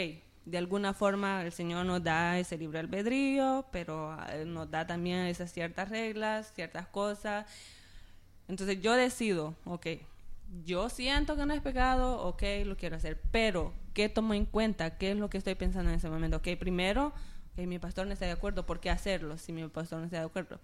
de alguna forma el Señor nos da ese libre albedrío, pero ah, nos da también esas ciertas reglas, ciertas cosas. Entonces, yo decido, ok, yo siento que no es pecado, ok, lo quiero hacer, pero ¿qué tomo en cuenta? ¿Qué es lo que estoy pensando en ese momento? Ok, primero, ok, mi pastor no está de acuerdo, ¿por qué hacerlo si mi pastor no está de acuerdo?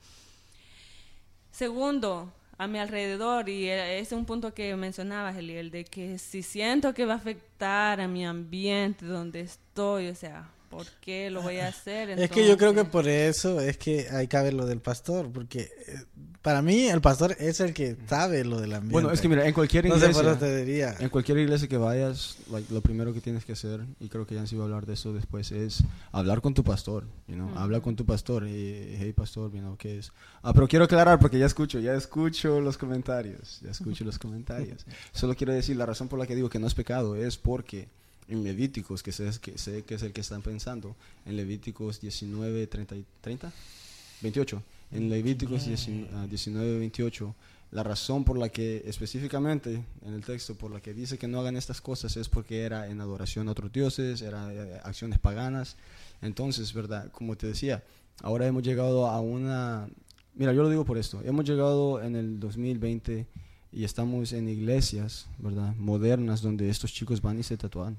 Segundo, a mi alrededor, y e- ese es un punto que mencionabas, Eliel, de que si siento que va a afectar a mi ambiente donde estoy, o sea, ¿por qué lo voy a hacer? *laughs* Es que yo creo que por eso es que hay que ver lo del pastor, porque eh, para mí el pastor es el que sabe lo del ambiente. Bueno, es que mira, en cualquier no sé iglesia, por eso te diría. en cualquier iglesia que vayas, like, lo primero que tienes que hacer, y creo que ya se iba a hablar de eso después, es hablar con tu pastor, you know, habla con tu pastor, y, hey pastor, you know, ¿qué es? Ah, pero quiero aclarar porque ya escucho, ya escucho los comentarios, ya escucho los comentarios. *laughs* Solo quiero decir, la razón por la que digo que no es pecado es porque en Levíticos, que sé que, sé que es el que están pensando, en Levíticos 19, 30, y- 30? 28. En Levíticos 19, ah, 19, 28, la razón por la que específicamente en el texto, por la que dice que no hagan estas cosas es porque era en adoración a otros dioses, era eh, acciones paganas. Entonces, ¿verdad? Como te decía, ahora hemos llegado a una... Mira, yo lo digo por esto. Hemos llegado en el 2020 y estamos en iglesias, ¿verdad? Modernas donde estos chicos van y se tatúan.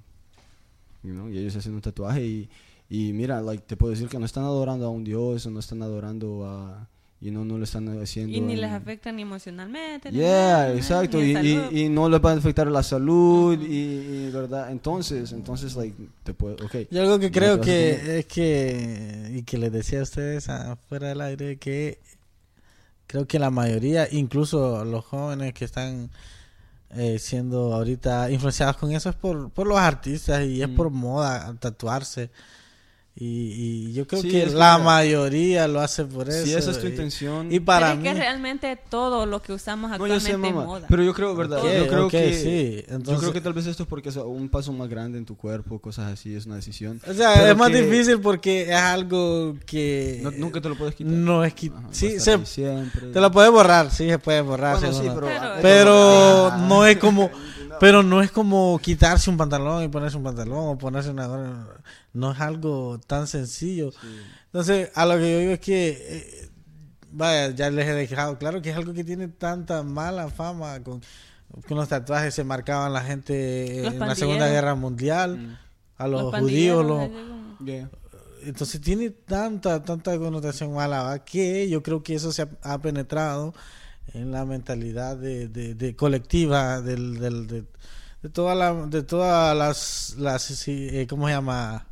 Know, y ellos hacen un tatuaje y, y mira, like, te puedo decir que no están adorando a un dios o no están adorando a... You know, no lo están haciendo... Y ni en- les afecta ni emocionalmente. ni Yeah, nada, exacto. ni Y, y, y no les va a afectar la salud y, y, verdad. Entonces, entonces, like, te puedo, okay. Yo algo que No creo que es que, y que les decía a ustedes afuera del aire, que creo que la mayoría, incluso los jóvenes que están eh, siendo ahorita influenciados con eso, es por, por los artistas y es Mm. por moda tatuarse. Y, y yo creo Sí, que es que la mayoría lo hace por eso. Si esa es tu y- intención. Y, para Pero es mí... que realmente todo lo que usamos no, yo actualmente sé, es moda. Pero yo creo, verdad. Ok, yo creo ok, que. sí. Yo Entonces- creo que tal vez esto es porque es un paso más grande en tu cuerpo, cosas así, es una decisión. O sea, Pero es más que difícil porque es algo que... no- nunca te lo puedes quitar. No es que... Sí, se, siempre. te lo puedes borrar, sí, se puede borrar. Bueno, sí, pero. Pero- Pero ah, no es como *laughs* pero no es como quitarse un pantalón y ponerse un pantalón o ponerse una gorra. No es algo tan sencillo entonces a lo que yo digo es que eh, vaya ya les he dejado claro que es algo que tiene tanta mala fama con con los tatuajes se marcaban la gente Los en la segunda guerra mundial Mm. a los, Los judíos los- Yeah. entonces tiene tanta, tanta connotación mala ¿va? que yo creo que eso se ha, ha penetrado en la mentalidad de, de- de colectiva del, del- de, de toda la, de todas las, las eh, ¿cómo se llama?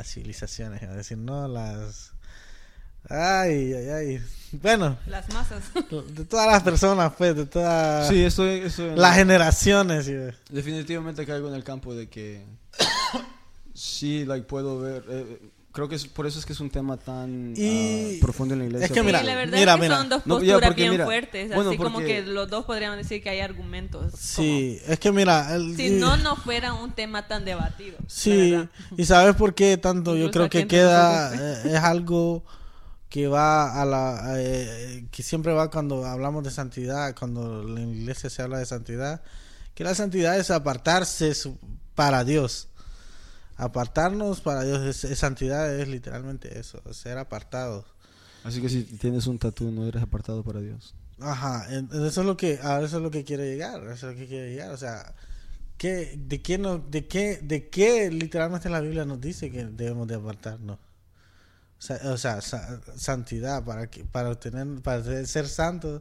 Las civilizaciones, a decir, no, las... Ay, ay, ay. Bueno, Las masas. *laughs* de todas las personas, pues, de todas Sí, estoy, estoy en- las generaciones. sí. Definitivamente caigo en el campo de que *coughs* sí, like, puedo ver. eh, creo que es, por eso es que es un tema tan Y- ah, profundo en la iglesia. es que Sí, mira, la verdad mira, es que mira. son dos No, posturas porque bien mira, fuertes. bueno, así como porque- que los dos podrían decir que hay argumentos. Sí, es que mira... el- como- si no, no fuera un tema tan debatido. Sí, y sabes por qué tanto yo creo que queda eh, es algo que va a la eh, que siempre va cuando hablamos de santidad, cuando en la iglesia se habla de santidad, que la santidad es apartarse su- para Dios. Apartarnos para Dios es, es santidad es literalmente eso, ser apartados. Así que si tienes un tatu no eres apartado para Dios. Ajá, eso es lo que a eso es lo que quiero llegar, eso es lo que quiero llegar, o sea, ¿qué, de, qué no, de, qué, ¿De qué literalmente la Biblia nos dice que debemos de apartarnos? O sea, o sea sa- santidad, para, que, para, obtener, para ser santos.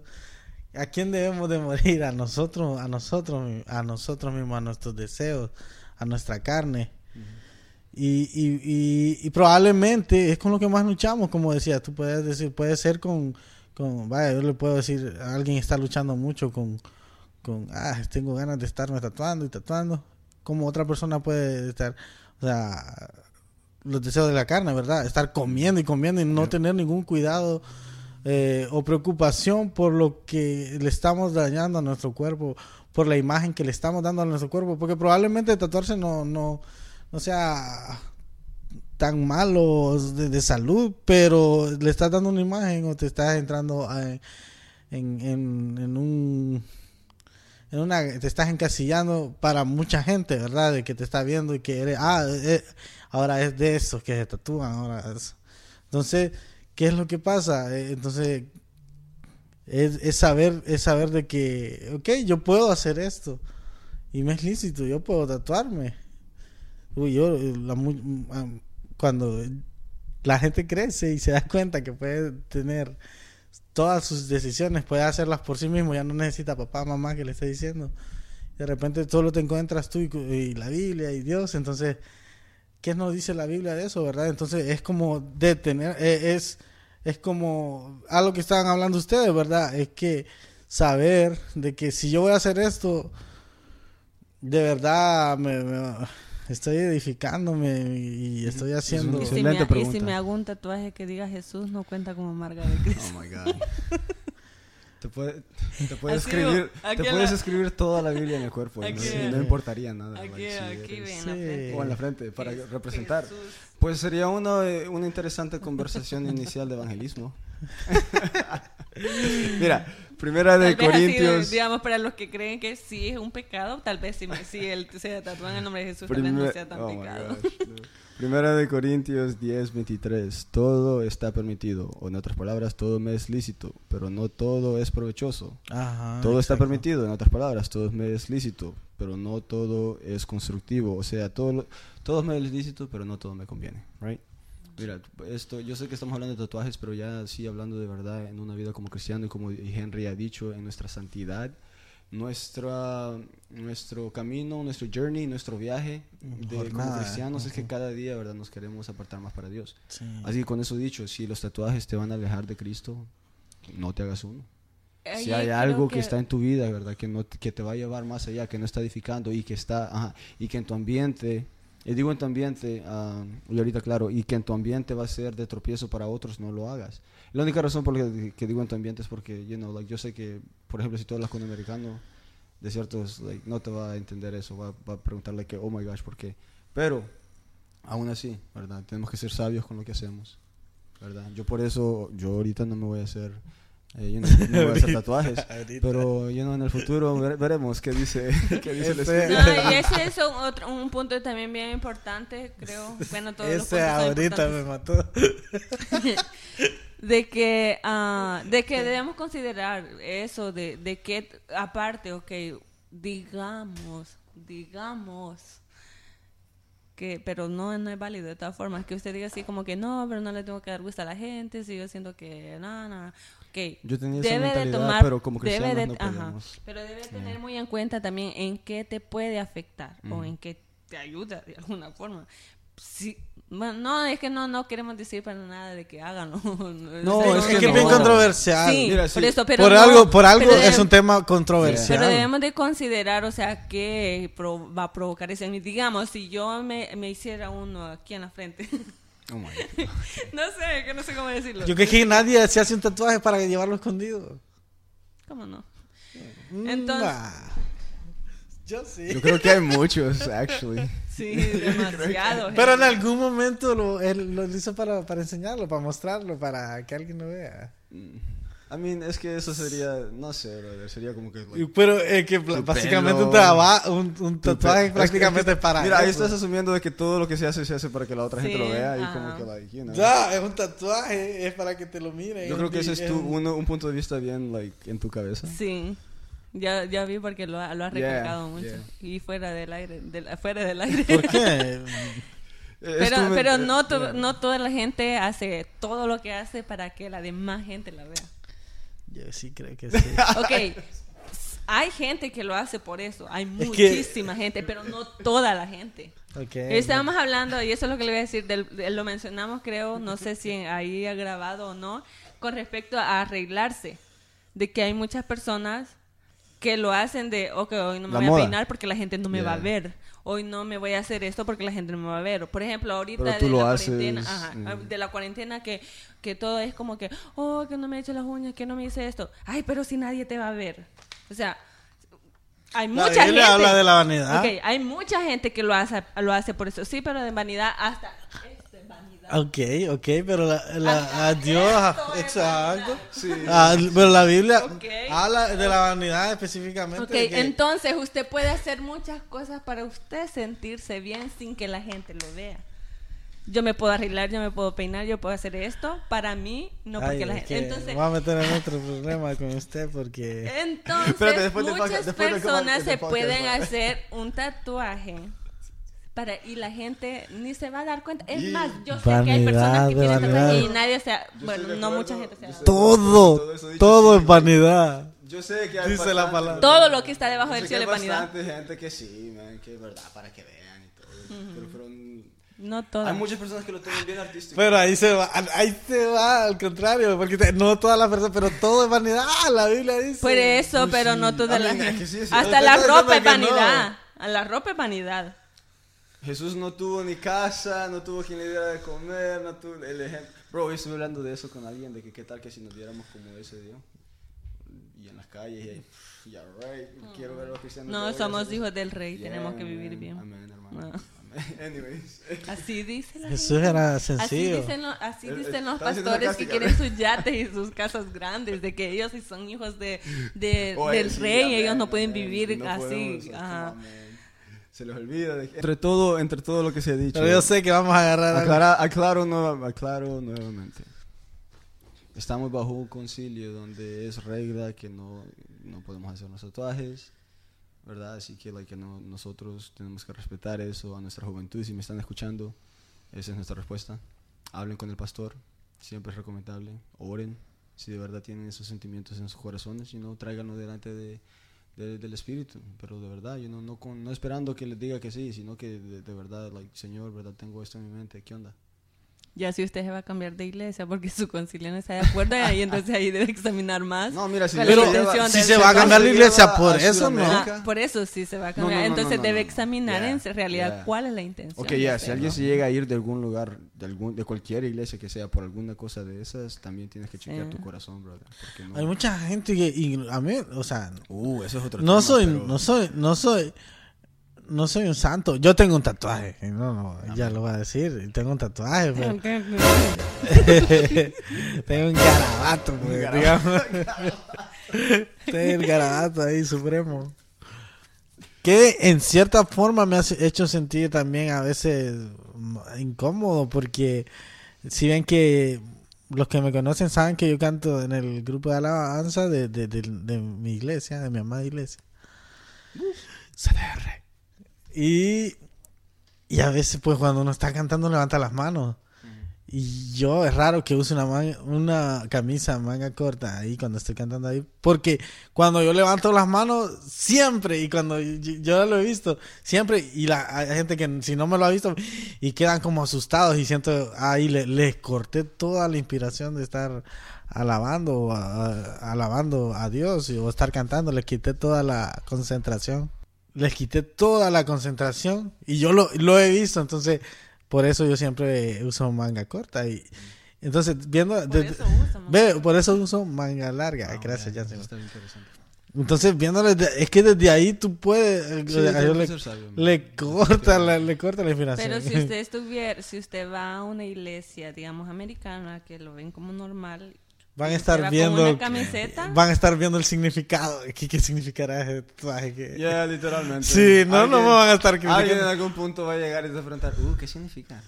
¿A quién debemos de morir? A nosotros, a nosotros, a nosotros mismos, a nuestros deseos, a nuestra carne. Y, y, y, y probablemente es con lo que más luchamos, como decía, tú puedes decir, puede ser con, con, vaya, yo le puedo decir, alguien está luchando mucho con, con, ah, tengo ganas de estarme tatuando y tatuando, como otra persona puede estar, o sea, los deseos de la carne, ¿verdad? Estar comiendo y comiendo y no tener ningún cuidado eh, o preocupación por lo que le estamos dañando a nuestro cuerpo, por la imagen que le estamos dando a nuestro cuerpo, porque probablemente tatuarse no, no, no sea tan malo de, de salud, pero le estás dando una imagen o te estás entrando a- en, en, en un en una te estás encasillando para mucha gente, ¿verdad? De que te está viendo y que eres ah, eh, ahora es de esos que se tatúan, ahora es- Entonces, ¿qué es lo que pasa? Eh, Entonces es, es saber es saber de que ok, yo puedo hacer esto y me es lícito, yo puedo tatuarme. Uy, yo, eh, ah, cuando la gente crece y se da cuenta que puede tener todas sus decisiones, puede hacerlas por sí mismo, ya no necesita papá, mamá que le esté diciendo. De repente solo te encuentras tú y, la Biblia y Dios, entonces, ¿qué nos dice la Biblia de eso, verdad? Entonces es como detener, eh, es, es como algo que estaban hablando ustedes, ¿verdad? Es que saber de que si yo voy a hacer esto, de verdad me- estoy edificándome y estoy haciendo... Y si, me, Excelente y pregunta. si me hago un tatuaje que diga Jesús, no cuenta como marca de Cristo. *laughs* Oh my god. Te, puede- te puedes escribir, te puedes la- escribir toda la Biblia en el cuerpo. no, y no importaría nada. Aquí, like, si aquí, eres- Sí. frente. O en la frente, para representar. Jesús. Pues sería una, eh, una interesante conversación inicial de evangelismo. *laughs* Mira, primera de Tal vez así, Corintios. digamos, para los que creen que sí es un pecado, tal vez si, si él se tatúan el nombre de Jesús, tal vez no primer- sea tan oh pecado. gosh, no. Primera de Corintios 10, 23. Todo está permitido, o en otras palabras, todo me es lícito, pero no todo es provechoso. Ajá, todo está exacto. permitido, en otras palabras, todo me es lícito, pero no todo es constructivo. O sea, todo, lo- todo me es lícito, pero no todo me conviene, right? Mira, esto, yo sé que estamos hablando de tatuajes, pero ya sí hablando de verdad en una vida como cristiano y como Henry ha dicho, en nuestra santidad, nuestra, nuestro camino, nuestro journey, nuestro viaje de, como cristianos es que cada día, verdad, nos queremos apartar más para Dios. Sí. Así que con eso dicho, si los tatuajes te van a alejar de Cristo, no te hagas uno. Ahí Si hay algo que... está en tu vida, ¿verdad? Que, no, que te va a llevar más allá, que no está edificando y que está, ajá, y que en tu ambiente, y digo en tu ambiente, ah, y ahorita claro, y que en tu ambiente va a ser de tropiezo para otros, no lo hagas. La única razón por la que, digo en tu ambiente es porque, yo sé que, por ejemplo, si tú hablas con un americano, de ciertos, like, no te va a entender eso, va, va a preguntarle que, oh my gosh, ¿por qué? Pero, aún así, ¿verdad? Tenemos que ser sabios con lo que hacemos, ¿verdad? Yo por eso, yo ahorita no me voy a hacer, eh, know, no voy a hacer *laughs* tatuajes, pero you know, en el futuro vere- veremos qué dice, *laughs* qué dice el Este-. No, y ese es un, otro, un punto también bien importante, creo. Bueno, todos los Ese ahorita me mató. *laughs* de que ah, de que debemos considerar eso de, de que aparte ok digamos digamos que pero no, no es válido de todas formas que usted diga así como que no pero no le tengo que dar gusto a la gente sigo siento que no no ok Yo tenía esa debe de mentalidad, tomar pero como debe de, no ajá, pero debe tener muy en cuenta también en qué te puede afectar o en qué te ayuda de alguna forma Sí, bueno, no, es que no, no queremos decir para nada de que háganlo. No, O sea, es Es que es bien no. controversial. Sí, Mira, sí. por eso, pero por no- algo, por algo pero es un tema controversial. Pero debemos de considerar, o sea, qué va a provocar ese. Digamos, si yo me, me hiciera uno aquí en la frente. *laughs* Oh my God. *laughs* no sé, que no sé cómo decirlo. Yo creo que nadie se hace un tatuaje para llevarlo escondido. ¿Cómo no? Mm, Entonces- nah. Yo sí. Yo creo que hay muchos, actually. Sí, *laughs* demasiado. Pero en algún momento lo, él lo hizo para, para enseñarlo, para mostrarlo, para que alguien lo vea. I mean, es que eso sería, no sé, brother, sería como que... like, Y- Pero es que pla- Tu básicamente pelo. un, traba- un, un tu tatuaje es que- prácticamente es que- para Mira, ahí estás asumiendo de que todo lo que se hace se hace para que la otra gente Sí, lo vea y ajá. como que, like, you know. Ya, es un tatuaje, es para que te lo miren. Yo creo que ese es tu, un uno, un punto de vista bien, like, en tu cabeza. Sí. Ya, ya vi porque lo, ha- lo ha Yeah, recalcado mucho. yeah. Y fuera del aire, del- fuera del aire. ¿Por qué? *laughs* Pero, pero eh, no, to- yeah. no toda la gente hace todo lo que hace para que la demás gente la vea. Yo sí creo que *laughs* sí. Ok, hay gente que lo hace por eso. Hay Es que- muchísima gente, pero no toda la gente. Ok. Estábamos hablando, y eso es lo que le voy a decir, del- de- lo mencionamos creo, no sé si ahí ha grabado o no, con respecto a arreglarse. De que hay muchas personas que lo hacen de, ok, hoy no me La voy moda. a peinar porque la gente no me va a ver. Hoy no me voy a hacer esto porque la gente no me va a ver. Por ejemplo, ahorita Pero tú de lo la haces, cuarentena, ajá, mm. de la cuarentena que, que todo es como que, oh, que no me he hecho las uñas, que no me hice esto. Ay, pero si nadie te va a ver. O sea, hay La mucha gente. Biblia habla de la vanidad. Ok, hay mucha gente que lo hace, lo hace por eso. Sí, pero de vanidad hasta... Es. Ok, ok, pero la, la- a Dios, es exacto. Sí. Ah, pero la Biblia Ok. habla de la vanidad específicamente. Ok, que- entonces usted puede hacer muchas cosas para usted sentirse bien sin que la gente lo vea. Yo me puedo arreglar, yo me puedo peinar, yo puedo hacer esto para mí, no porque Ay, la gente. Entonces, voy a meter en otro *laughs* problema con usted porque... entonces Espérate, muchas después personas se pueden hacer un tatuaje para y la gente ni se va a dar cuenta. Es más, yo sé que hay personas que de tienen tatuaje y nadie se, bueno, no acuerdo, mucha gente se Todo, Todo eso dicho, todo sí. es vanidad. Yo sé que hay Dice la bastante- palabra. Todo lo que está debajo del cielo es hay vanidad. bastante gente que sí, man, que es verdad, para que vean y todo. pero, pero, mm, No todas. hay muchas personas que lo toman bien artístico. Pero ahí se va, ahí se va al contrario, porque te- no todas las personas, pero todo es vanidad. Ah, la Biblia dice. Por eso, Pues pero sí. no toda I la mean, es gente. que sí, sí. Hasta la ropa es no. vanidad. A La ropa es vanidad. Jesús no tuvo ni casa, no tuvo quien le diera de comer, no tuvo el ejemplo. Bro, hoy estuve hablando de eso con alguien, de que qué tal que si nos diéramos como ese Dios. Y en las calles, y ahí, yeah, right, quiero ver a los cristianos. No hoy somos hijos del rey, Yeah, tenemos que vivir bien. Amén, hermano. Amén. *laughs* Anyways. Así dice la Jesús gente. era Así sencillo. dicen, lo- así dicen los pastores que quieren sus yates y *laughs* sus casas grandes, de que ellos si son hijos de, de- del sí, rey, ellos no pueden vivir no así. podemos, Ajá. Se les olvida. de Entre todo, entre todo lo que se ha dicho. Pero yo sé que vamos a agarrar. Aclara- aclaro, aclaro nuevamente. Estamos bajo un concilio donde es regla que no, no podemos hacer los tatuajes, ¿verdad? Así que, like, no, nosotros tenemos que respetar eso a nuestra juventud. Si me están escuchando, esa es nuestra respuesta. Hablen con el pastor, siempre es recomendable. Oren, si de verdad tienen esos sentimientos en sus corazones, y no tráiganlo delante de, de- del Espíritu. Pero de verdad, yo no, no, con- no esperando que les diga que sí, sino que de, de verdad, like, Señor, ¿verdad? Tengo esto en mi mente, ¿qué onda? Ya si usted se va a cambiar de iglesia porque su concilio no está de acuerdo, ahí entonces ahí debe examinar más. No, mira, si se lleva- si se va a cambiar la iglesia por eso, no. Ah, por eso sí se va a cambiar. no, no, Entonces no, debe examinar Yeah, en realidad yeah. cuál es la intención. Ok, ya, usted, si alguien ¿no? se llega a ir de algún lugar, de algún de cualquier iglesia que sea, por alguna cosa de esas, también tienes que chequear Sí. tu corazón, brother. Hay mucha gente que, y a mí, o sea, Uh, eso es otro no tema, soy, pero- no soy, no soy, no soy un santo. Yo tengo un tatuaje, no, no, ya lo voy a decir. Tengo un tatuaje, pero *laughs* tengo un garabato, pues, digamos. *laughs* tengo el garabato ahí supremo. Que en cierta forma me ha hecho sentir también a veces incómodo porque si ven que los que me conocen saben que yo canto en el grupo de alabanza de, de, de- de mi iglesia, de mi amada iglesia. CDR. Y, y a veces pues cuando uno está cantando levanta las manos. Y yo es raro que use una, manga- una camisa manga corta ahí cuando estoy cantando ahí. Porque cuando yo levanto las manos, siempre, y cuando yo, yo lo he visto, siempre, y la, hay gente que si no me lo ha visto, y quedan como asustados y siento, ahí le- les corté toda la inspiración de estar alabando, a- a- alabando a Dios o estar cantando, les quité toda la concentración. Les quité toda la concentración y yo lo, lo he visto, entonces por eso yo siempre uso manga corta y entonces viendo Por de- eso usa, ¿no? ve, por eso uso manga larga, Ah, gracias ya, está interesante. Entonces viéndole de- es que desde ahí tú puedes eh, Sí, le, sabio, le man. corta la, le corta la inspiración. Pero si *laughs* usted estuviera, si usted va a una iglesia, digamos, americana, que lo ven como normal, van a estar viendo una camiseta, van a estar viendo el significado, qué, qué significará ese tatuaje Ya, literalmente. Sí, no, no me van a estar Alguien en criticando. algún punto va a llegar y a preguntar, uh, ¿qué significa?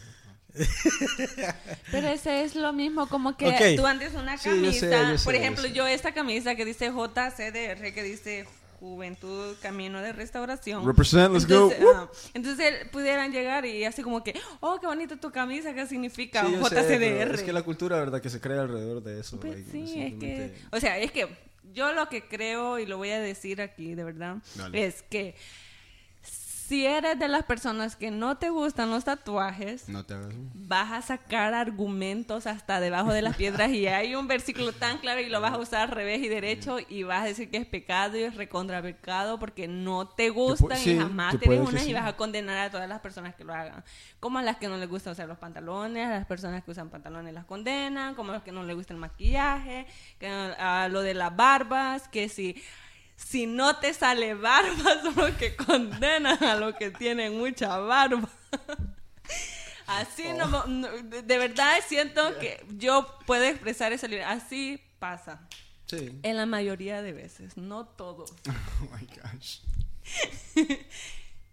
Pero ese es lo mismo como que Ok. tú andes una Sí, yo camisa. sé, yo sé, por yo ejemplo, sé. yo esta camisa que dice JCDR, que dice Juventud Camino de Restauración. Represent, let's go. Entonces, ah, entonces pudieran llegar y así como que, oh, qué bonita tu camisa, ¿qué significa Sí, sé, JCDR? pero es que la cultura, ¿verdad? Que se crea alrededor de eso. Pues sí, es simplemente- que, o sea, es que yo lo que creo y lo voy a decir aquí de verdad Dale. es que si eres de las personas que no te gustan los tatuajes, No te vas a sacar argumentos hasta debajo de las piedras y hay un versículo tan claro y lo vas a usar al revés y derecho y vas a decir que es pecado y es recontra pecado porque no te gustan sí, y jamás te unas y vas a condenar a todas las personas que lo hagan. Como a las que no les gusta usar los pantalones, a las personas que usan pantalones las condenan, como a los que no les gusta el maquillaje, que, a lo de las barbas, que si si no te sale barba, *laughs* son los que condenan a los que tienen mucha barba. Así no, no- de de verdad siento que yo puedo expresar esa libertad. Así pasa. Sí. En la mayoría de veces, no todos. *laughs* Oh my gosh.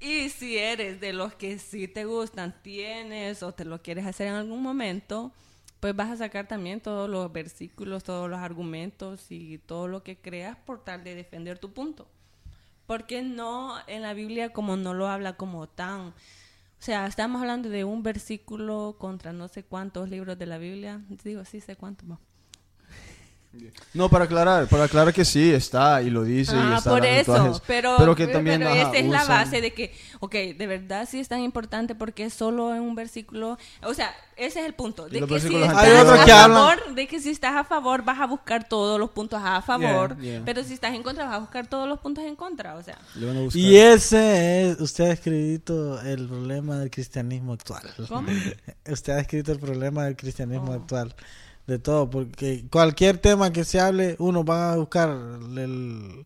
Y si eres de los que sí te gustan, tienes o te lo quieres hacer en algún momento, pues vas a sacar también todos los versículos, todos los argumentos y todo lo que creas por tal de defender tu punto. Porque no en la Biblia como no lo habla como tan... O sea, estamos hablando de un versículo contra no sé cuántos libros de la Biblia. Digo, sí sé cuántos. va. No, para aclarar, para aclarar que sí, está y lo dice y Ah, está por eso, tatuajes, pero, que también pero ajá, esa es la base de que, ok, de verdad sí es tan importante porque es solo en un versículo, o sea, ese es el punto, de que si estás a que favor, de que si estás a favor vas a buscar todos los puntos a favor, Yeah, yeah. pero si estás en contra vas a buscar todos los puntos en contra, o sea. Y ese es, usted ha escrito el problema del cristianismo actual. ¿Cómo? *laughs* Usted ha escrito el problema del cristianismo Oh. actual. De todo, porque cualquier tema que se hable, uno va a buscar el,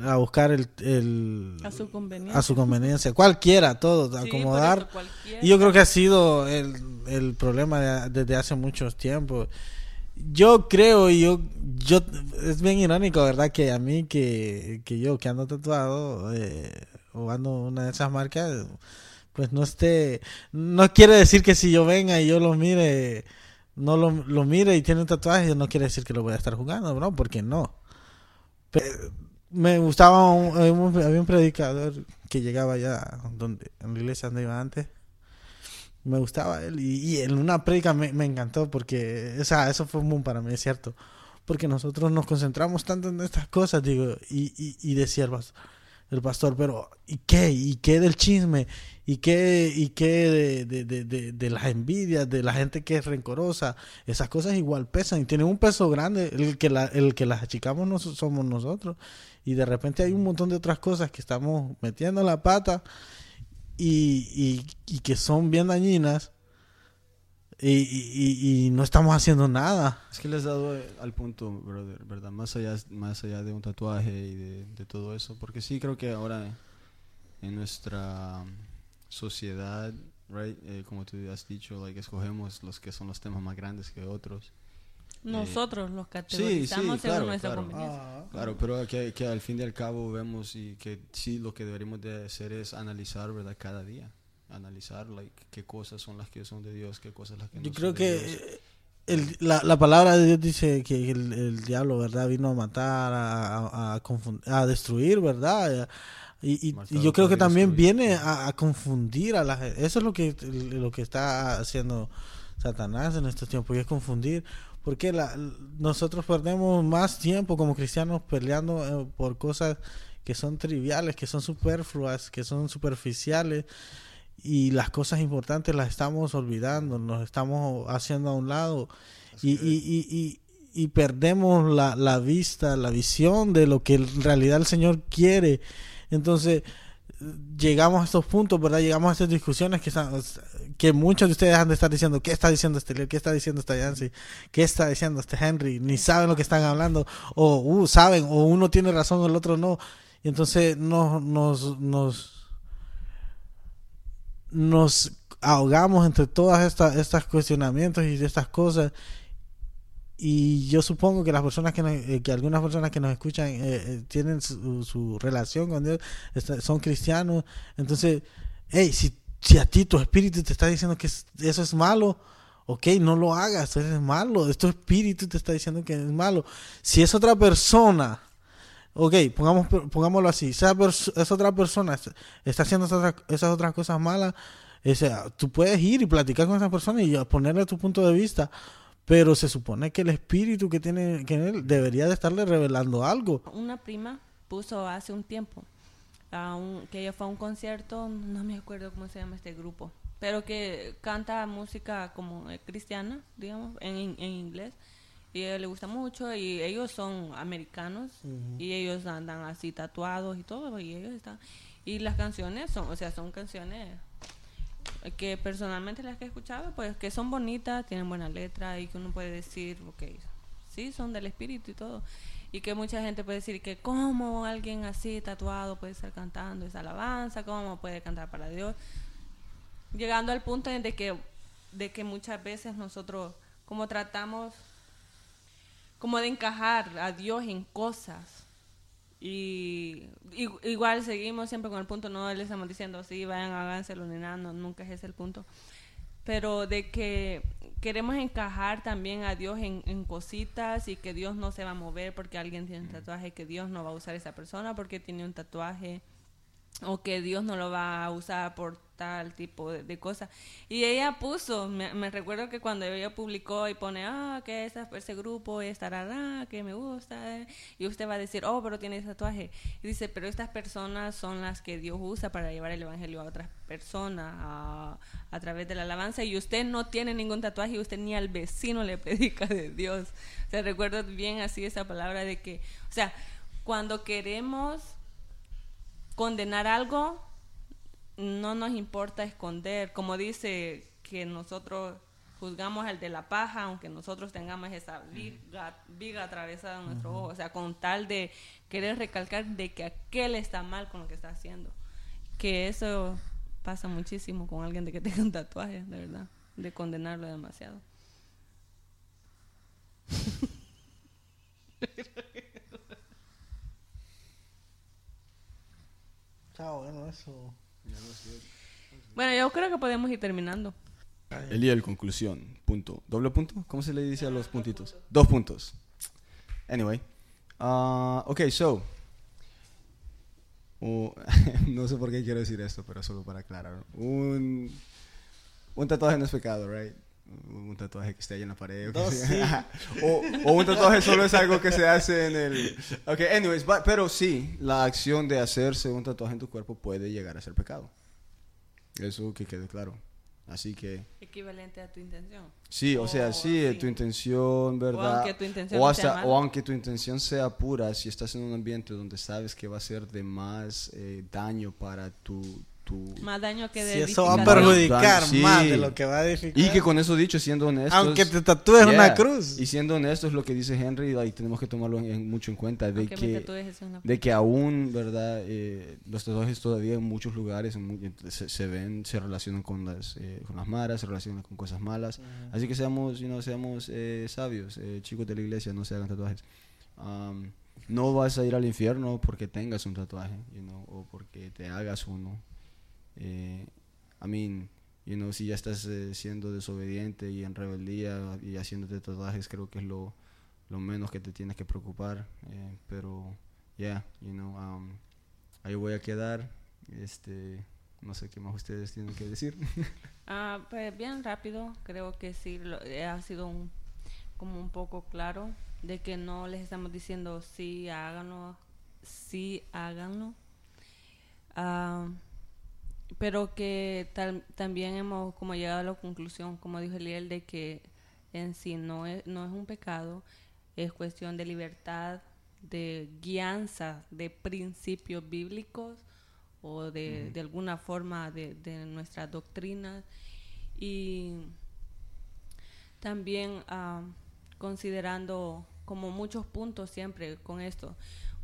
a buscar el, el- a su conveniencia. a su conveniencia. Cualquiera, todo, Sí, acomodar. cualquiera. Y yo creo que ha sido el, el problema de- desde hace muchos tiempos. Yo creo, y yo, yo, es bien irónico, ¿verdad? Que a mí, que, que yo, que ando tatuado, eh, o ando una de esas marcas, pues no esté, no quiere decir que si yo venga y yo lo mire, no lo, lo mire y tiene un tatuaje, no quiere decir que lo voy a estar jugando, ¿no? Porque no. Me gustaba, un- había un, había un predicador que llegaba allá, donde, en la iglesia donde iba antes, me gustaba él y, en una predica me, me encantó porque, eso fue un boom para mí, es cierto. Porque nosotros nos concentramos tanto en estas cosas, digo, y, y, y decía el pastor, pero ¿y qué? ¿Y qué del chisme? ¿Y qué, y qué de, de, de, de, las envidias, de la gente que es rencorosa? Esas cosas igual pesan y tienen un peso grande. El que, la, el que las achicamos no somos nosotros. Y de repente hay un montón de otras cosas que estamos metiendo la pata y, y que son bien dañinas y, y- y- no estamos haciendo nada. Es que le has dado eh, al punto, brother, ¿verdad? Más allá, más allá de un tatuaje y de, de todo eso. Porque sí creo que ahora en nuestra sociedad, right, eh, como tú has dicho, like, escogemos los que son los temas más grandes que otros. Nosotros los categorizamos sí, claro, según nuestra claro. conveniencia. Claro, pero que, que al fin y al cabo vemos y que sí lo que deberíamos de hacer es analizar, ¿verdad? Cada día. Analizar, like, qué cosas son las que son de Dios, qué cosas las que no Yo son creo de que Dios. eh, el- la, la palabra de Dios dice que el, el diablo, ¿verdad? Vino a matar, a, a, a confun- a destruir, ¿verdad? Y, y- yo creo que también viene a, confundir a la. Eso es lo que, lo que está haciendo Satanás en estos tiempos, y es confundir. Porque la, nosotros perdemos más tiempo como cristianos peleando eh, por cosas que son triviales, que son superfluas, que son superficiales y las cosas importantes las estamos olvidando, nos estamos haciendo a un lado y, y, y, perdemos la, la vista, la visión de lo que en realidad el Señor quiere. Entonces, llegamos a estos puntos, ¿verdad? Llegamos a estas discusiones que, están, que muchos de ustedes han de estar diciendo, ¿qué está diciendo este Leo? ¿Qué está diciendo esta Yancy? ¿Qué está diciendo este Henry? Ni saben lo que están hablando, o uh, saben, o uno tiene razón, o el otro no. Y entonces nos, nos, nos, nos ahogamos entre todas estas estos cuestionamientos y estas cosas. Y yo supongo que las personas que, nos- eh, que algunas personas que nos escuchan eh, eh, tienen su, relación con Dios son cristianos. Entonces hey si, si a ti tu espíritu te está diciendo que es- eso es malo ok no lo hagas eso es malo. Tu espíritu te está diciendo que es malo. Si es otra persona ok, pongamos, pongámoslo así, esa, esa otra persona es- está haciendo esas, otras- esas otras cosas malas, o sea, tú puedes ir y platicar con esa persona y ponerle tu punto de vista, pero se supone que el espíritu que tiene que en él debería de estarle revelando algo. Una prima puso hace un tiempo que ella fue a un concierto, no me acuerdo cómo se llama este grupo, pero que canta música como eh, cristiana, digamos, en- en inglés. Y a ella le gusta mucho y ellos son americanos y ellos andan así tatuados y todo y ellos están y las canciones son, o sea, son canciones que personalmente las que he escuchado, pues que son bonitas, tienen buena letra y que uno puede decir, ok, sí, son del espíritu y todo. Y que mucha gente puede decir que cómo alguien así tatuado puede estar cantando esa alabanza, cómo puede cantar para Dios. Llegando al punto de que, de que muchas veces nosotros como tratamos como de encajar a Dios en cosas. Y, y- igual seguimos siempre con el punto, no le estamos diciendo, sí, vayan, háganselo ni nada, no, nunca es ese el punto. Pero de que queremos encajar también a Dios en, en cositas y que Dios no se va a mover porque alguien tiene un tatuaje, que Dios no va a usar esa persona porque tiene un tatuaje o que Dios no lo va a usar por tal tipo de, de cosas. Y ella puso, me, recuerdo que cuando ella publicó y pone, ah, que esa- ese grupo es tarará, que me gusta, eh", y usted va a decir, oh, pero tiene tatuaje. Y dice, pero estas personas son las que Dios usa para llevar el evangelio a otras personas a, a través de la alabanza, y usted no tiene ningún tatuaje y usted ni al vecino le *laughs* predica de Dios. O sea, recuerdo bien así esa palabra de que, o sea, cuando queremos condenar algo, no nos importa esconder. Como dice que nosotros juzgamos al de la paja, aunque nosotros tengamos esa viga, viga atravesada en nuestro ojo. O sea, con tal de querer recalcar de que aquel está mal con lo que está haciendo. Que eso pasa muchísimo con alguien de que tenga un tatuaje, de verdad. De condenarlo demasiado. *laughs* Chao, bueno, eso. Bueno, yo creo que podemos ir terminando. Eliel, conclusión. Punto. ¿Doble punto? ¿Cómo se le dice a los puntitos? Dos puntos. Anyway. ah ok, so. Uh, *laughs* no sé por qué quiero decir esto, pero solo para aclarar. Un, un tatuaje no es pecado, right? Un tatuaje que esté ahí en la pared. o sea. *laughs* o, o un tatuaje solo es algo que se hace en el... Ok, anyways, but- pero sí, la acción de hacerse un tatuaje en tu cuerpo puede llegar a ser pecado. Eso que quede claro. Así que... Equivalente a tu intención. Sí, o sea, O sí, así. tu intención, ¿verdad? aunque tu intención o, sea hasta- o aunque tu intención sea pura, si estás en un ambiente donde sabes que va a ser de más eh, daño para tu... tu Más daño que de Si eso va a perjudicar Sí. más de lo que va a edificar. y que con eso dicho, siendo honestos... Aunque te tatúes una yeah, cruz. Y siendo honestos, lo que dice Henry, y tenemos que tomarlo en- en- mucho en cuenta, de Aunque que una- de que aún, ¿verdad? Eh, los tatuajes todavía en muchos lugares en se, se ven, se relacionan con las, eh, con las maras, se relacionan con cosas malas. Así que seamos, you know, seamos eh, sabios, eh, chicos de la iglesia, no se hagan tatuajes. Am, no vas a ir al infierno porque tengas un tatuaje, you know, o porque te hagas uno. Eh, I mean, you know, si ya estás eh, siendo desobediente y en rebeldía y haciéndote tatuajes, creo que es lo, lo menos que te tienes que preocupar. eh, pero, yeah, you know, um, ahí voy a quedar. Este, no sé qué más ustedes tienen que decir. *laughs* Ah, pues bien rápido, creo que sí lo- eh, ha sido un, como un poco claro de que no les estamos diciendo sí háganlo, sí háganlo, Ah, pero que tal- también hemos como llegado a la conclusión, como dijo Eliel, de que en sí no es, no es un pecado, es cuestión de libertad, de guianza, de principios bíblicos o de, de alguna forma de, de nuestras doctrinas y también ah, considerando como muchos puntos siempre con esto.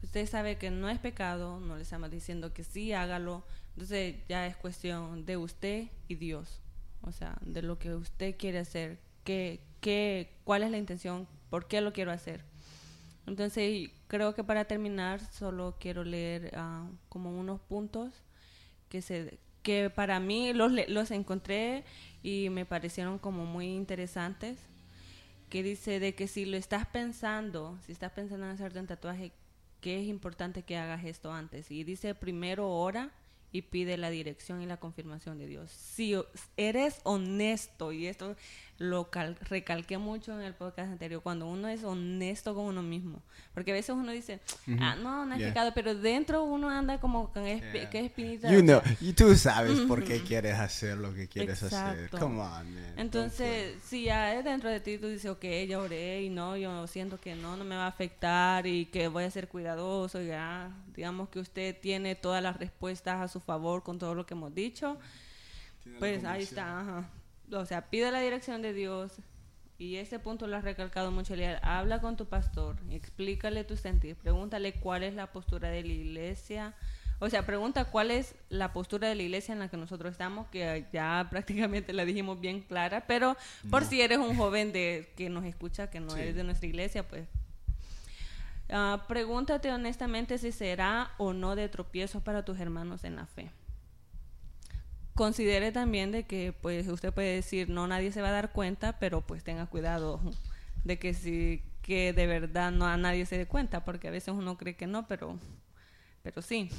Usted sabe que no es pecado, no le estamos diciendo que sí, hágalo. Entonces ya es cuestión de usted y Dios. O sea, de lo que usted quiere hacer, qué, qué, cuál es la intención, por qué lo quiero hacer. Entonces, creo que para terminar, solo quiero leer ah, como unos puntos que, se, que para mí los, los encontré y me parecieron como muy interesantes. Que dice de que si lo estás pensando, si estás pensando en hacerte un tatuaje, que es importante que hagas esto antes. Y dice primero ora y pide la dirección y la confirmación de Dios. Si eres honesto, y esto lo cal- recalqué mucho en el podcast anterior, cuando uno es honesto con uno mismo, porque a veces uno dice, ah, no, no es Yeah. pecado, pero dentro uno anda como con espi- Yeah. que espinita. You know, y tú sabes por qué quieres hacer lo que quieres hacer. Exacto. Come on, man. Entonces, si ya es dentro de ti, tú dices, ok, ya oré y no, yo siento que no, no me va a afectar y que voy a ser cuidadoso, ya, digamos que usted tiene todas las respuestas a su favor con todo lo que hemos dicho, pues ahí está, ajá. O sea, pide la dirección de Dios y ese punto lo has recalcado mucho, Eliel. Habla con tu pastor, explícale tu sentir, pregúntale cuál es la postura de la iglesia. O sea, pregunta cuál es la postura de la iglesia en la que nosotros estamos, que ya *laughs* prácticamente la dijimos bien clara, pero por si eres un joven de que nos escucha, que no Sí. eres de nuestra iglesia, pues ah, pregúntate honestamente si será o no de tropiezo para tus hermanos en la fe considere también de que pues usted puede decir no nadie se va a dar cuenta pero pues tenga cuidado de que si que de verdad no a nadie se dé cuenta porque a veces uno cree que no pero pero sí.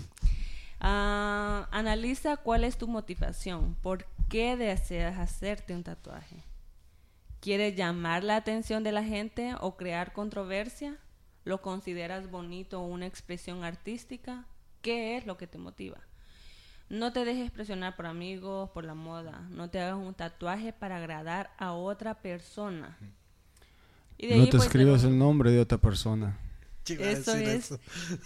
Ah, analiza cuál es tu motivación. Por qué deseas hacerte un tatuaje quieres llamar la atención de la gente o crear controversia lo consideras bonito o una expresión artística qué es lo que te motiva no te dejes presionar por amigos, por la moda. No te hagas un tatuaje para agradar a otra persona. Y de No ahí, te pues, escribas el nombre de otra persona. Eso es eso.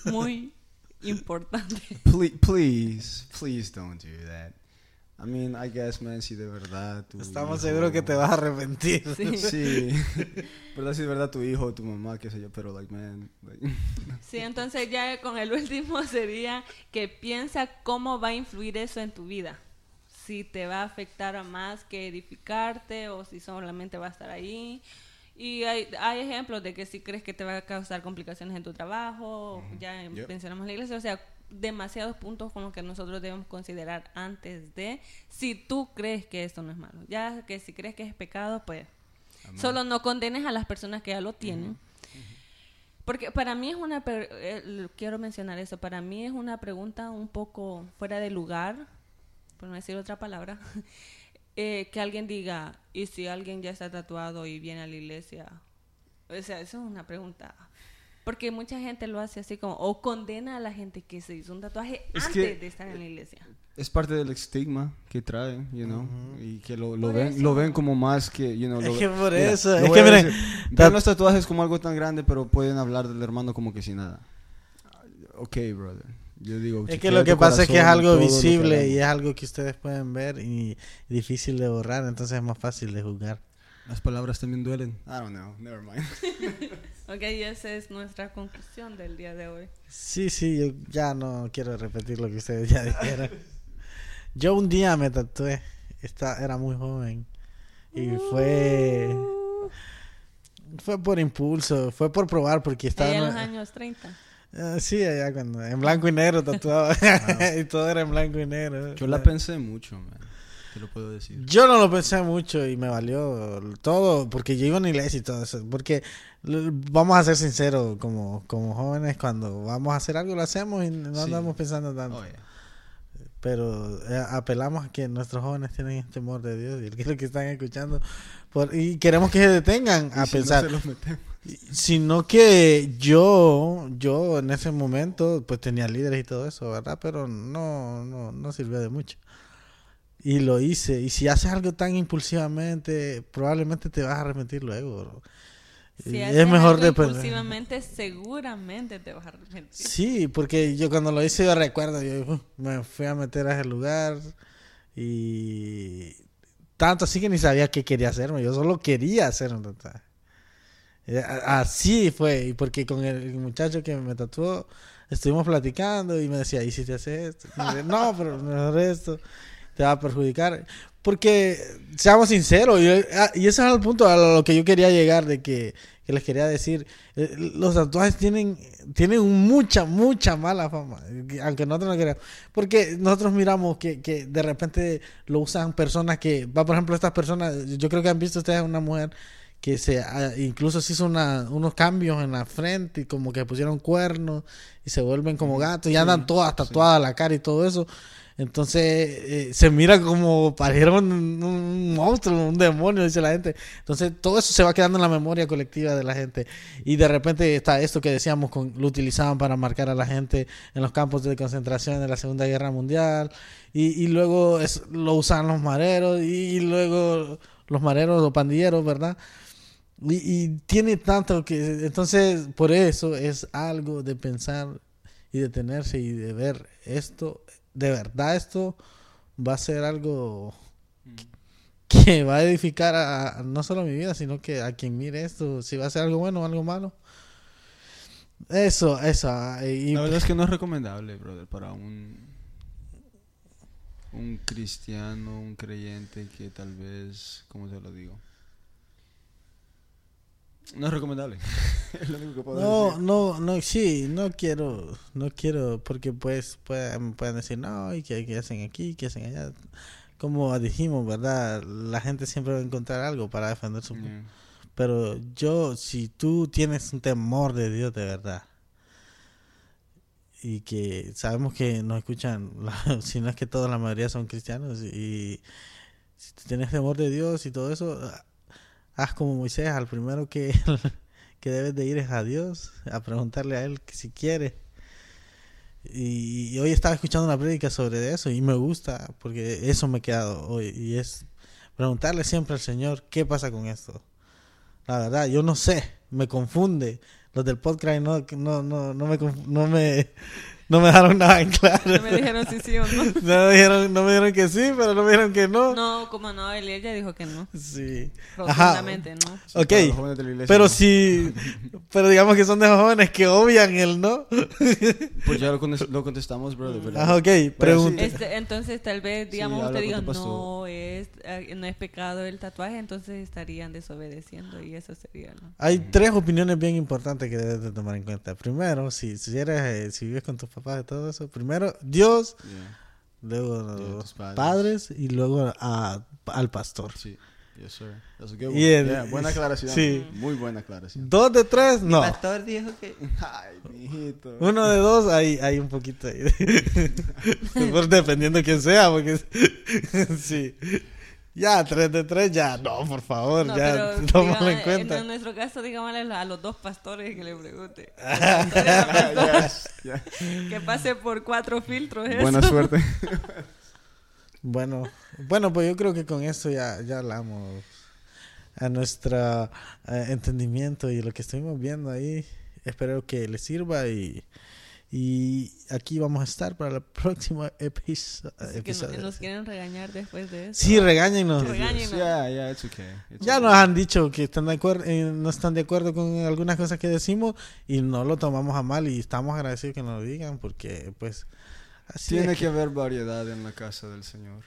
muy *laughs* importante. Please, please, please don't do that. I mean, I guess, man, si de verdad tu Estamos hijo- seguros que te vas a arrepentir. Sí. *laughs* Sí, *laughs* verdad si de verdad tu hijo o tu mamá, qué sé yo, pero like, man, like, *laughs* Sí, entonces ya con el último sería que piensa cómo va a influir eso en tu vida. Si te va a afectar a más que edificarte o si solamente va a estar ahí. Y hay, hay ejemplos de que si crees que te va a causar complicaciones en tu trabajo, ya Yep. mencionamos la iglesia, o sea, demasiados puntos con los que nosotros debemos considerar antes de si tú crees que esto no es malo. Ya que si crees que es pecado, pues solo no condenes a las personas que ya lo tienen. Porque para mí es una, eh, quiero mencionar eso, para mí es una pregunta un poco fuera de lugar, por no decir otra palabra, *laughs* eh, que alguien diga, ¿y si alguien ya está tatuado y viene a la iglesia? O sea, eso es una pregunta. Porque mucha gente lo hace así como, o condena a la gente que se hizo un tatuaje Es antes que- de estar en la iglesia. es parte del estigma que trae, you know, y que lo, lo ven, eso. lo ven como más que, you know, Es lo- que por mira, eso, es que miren, ven los tatuajes como algo tan grande, pero pueden hablar del hermano como que sin nada. Ok, brother. Yo digo, Es que lo que pasa es que es corazón algo visible y es algo que ustedes pueden ver y difícil de borrar, entonces es más fácil de juzgar. Las palabras también duelen. I don't know, never mind. *laughs* Ok, y esa es nuestra conclusión del día de hoy. Sí, sí, yo ya no quiero repetir lo que ustedes ya dijeron. Yo un día me tatué, esta, era muy joven y fue fue por impulso, fue por probar porque estaba Allá en los años 30. Ah, sí, allá cuando en blanco y negro tatuado *laughs* y todo era en blanco y negro. Yo la pensé mucho, man. Te lo puedo decir. Yo no lo pensé mucho y me valió todo porque yo iba a una iglesia y todo eso. Porque vamos a ser sinceros, como, como jóvenes, cuando vamos a hacer algo lo hacemos y no Sí. andamos pensando tanto. Oh, yeah. Pero eh, apelamos a que nuestros jóvenes tienen el temor de Dios y el que es lo que están escuchando. Por, y queremos que se detengan a si pensar. Sino que yo, yo en ese momento, pues tenía líderes y todo eso, ¿verdad? Pero no, no, no sirvió de mucho. Y lo hice. Y si haces algo tan impulsivamente, probablemente te vas a arrepentir luego. bro. Si Y haces es mejor algo depender. impulsivamente, seguramente te vas a arrepentir. Sí, porque yo cuando lo hice yo recuerdo, yo uh, me fui a meter a ese lugar y tanto así que ni sabía qué quería hacerme, yo solo quería hacer un tatuaje. Eh, Así fue, y porque con el muchacho que me tatuó estuvimos platicando y me decía, ¿y si te haces esto? Y no, pero mejor esto te va a perjudicar. Porque, seamos sinceros, y, ah, y ese es el punto a lo que yo quería llegar, de que, que les quería decir, eh, los tatuajes tienen, tienen mucha, mucha mala fama, que- aunque nosotros no queramos. Porque nosotros miramos que, que de repente lo usan personas que, va por ejemplo, estas personas, yo creo que han visto ustedes una mujer que se ah, incluso se hizo una, unos cambios en la frente y como que pusieron cuernos y se vuelven como gatos y andan todas tatuadas la cara y todo eso. Entonces eh, se mira como parecieron un, monstruo, un demonio, dice la gente. Entonces todo eso se va quedando en la memoria colectiva de la gente. Y de repente está esto que decíamos, lo utilizaban para marcar a la gente en los campos de concentración de la Segunda Guerra Mundial. Y, luego lo usan los mareros y, y luego los mareros o pandilleros, ¿verdad? Y, y tiene tanto que... Entonces por eso es algo de pensar y detenerse y de ver esto de verdad esto va a ser algo que va a edificar a, a no solo mi vida, sino que a quien mire esto, si va a ser algo bueno o algo malo. Eso, eso. ah, Y, La verdad es que no es recomendable, brother, para un un cristiano, un creyente que tal vez, ¿cómo te lo digo? No es recomendable. *laughs* es lo único que puedo no, decir. no, no, sí, no quiero, no quiero, porque pues pueden, pueden decir, no, y que, que hacen aquí, que hacen allá. Como dijimos, ¿verdad? La gente siempre va a encontrar algo para defender su... Yeah. Pero yo, si tú tienes un temor de Dios de verdad, y que sabemos que nos escuchan, la- *laughs* si no es que toda la mayoría son cristianos, y si tú tienes temor de Dios y todo eso, haz como Moisés, al primero que, *laughs* que debes de ir es a Dios, a preguntarle a Él que si quiere. Y, y hoy estaba escuchando una prédica sobre eso y me gusta, porque eso me he quedado hoy, y es preguntarle siempre al Señor qué pasa con esto. La verdad, yo no sé, me confunde. Los del podcast no, no, no, no, me, no, me, no me dejaron nada en claro. *laughs* No me dijeron si sí o no. *laughs* No me, dijeron, no me dijeron que sí, pero no me dijeron que no. No, como no, él ella dijo que no. Sí. Ajá. Rotundamente no. Sí, Ok, iglesia, Pero ¿no? sí, pero digamos que son de jóvenes que obvian el no. *laughs* Pues ya lo, lo contestamos, brother. ¿verdad? Ah, ok, pregunta. Este, entonces tal vez, digamos, habla usted diga, no es, eh, no es pecado el tatuaje, entonces estarían desobedeciendo y eso sería, ¿no? Hay tres opiniones bien importantes que debes de tomar en cuenta. Primero, si, si eres, eh, si vives con tus papás y todo eso, primero Dios, Yeah. luego Yeah, los padres. padres. y luego a- al pastor. Sí. Yes, sir. That's a good one. Y el- Yeah, buena aclaración. sí. Muy buena aclaración. Dos de tres, no. pastor dijo que... *laughs* Ay, mijito. Uno de dos, hay, hay un poquito ahí. *laughs* Dependiendo quién sea, porque *laughs* sí. Ya, tres de tres, ya. No, por favor, No, ya. *laughs* Tómalo en cuenta. En nuestro caso, digámosle a los dos pastores que le pregunte. *laughs* Yes, yeah. que pase por cuatro filtros. eso. Buena suerte. *laughs* Bueno, bueno, pues yo creo que con esto ya, ya hablamos a nuestro eh, entendimiento y lo que estuvimos viendo ahí. Espero que les sirva y, y aquí vamos a estar para el *laughs* próximo episo- Así que no- episodio. nos quieren regañar después de eso. Sí, regáñenos. Regáñenos. Yeah, yeah, it's okay. It's Ya okay. nos han dicho que están de acuerdo, eh, no están de acuerdo con algunas cosas que decimos y no lo tomamos a mal y estamos agradecidos que nos lo digan porque pues así Tiene es que haber variedad en la casa del Señor.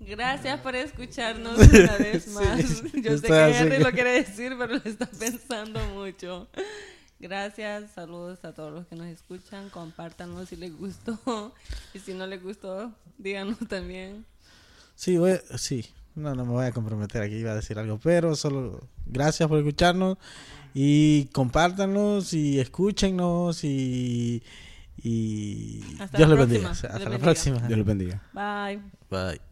Gracias por escucharnos *laughs* una vez Sí, más. *laughs* Yo sé que Henry que- lo quiere decir, pero lo está pensando mucho. Gracias, saludos a todos los que nos escuchan. Compártanos si les gustó. Y si no les gustó, díganos también. Sí, voy sí. No, no me voy a comprometer aquí, iba a decir algo, pero solo gracias por escucharnos y compártanos y escúchenos y, y Hasta Dios la les bendiga. próxima. Hasta Dios la bendiga. próxima. Dios los bendiga. Bye. Bye.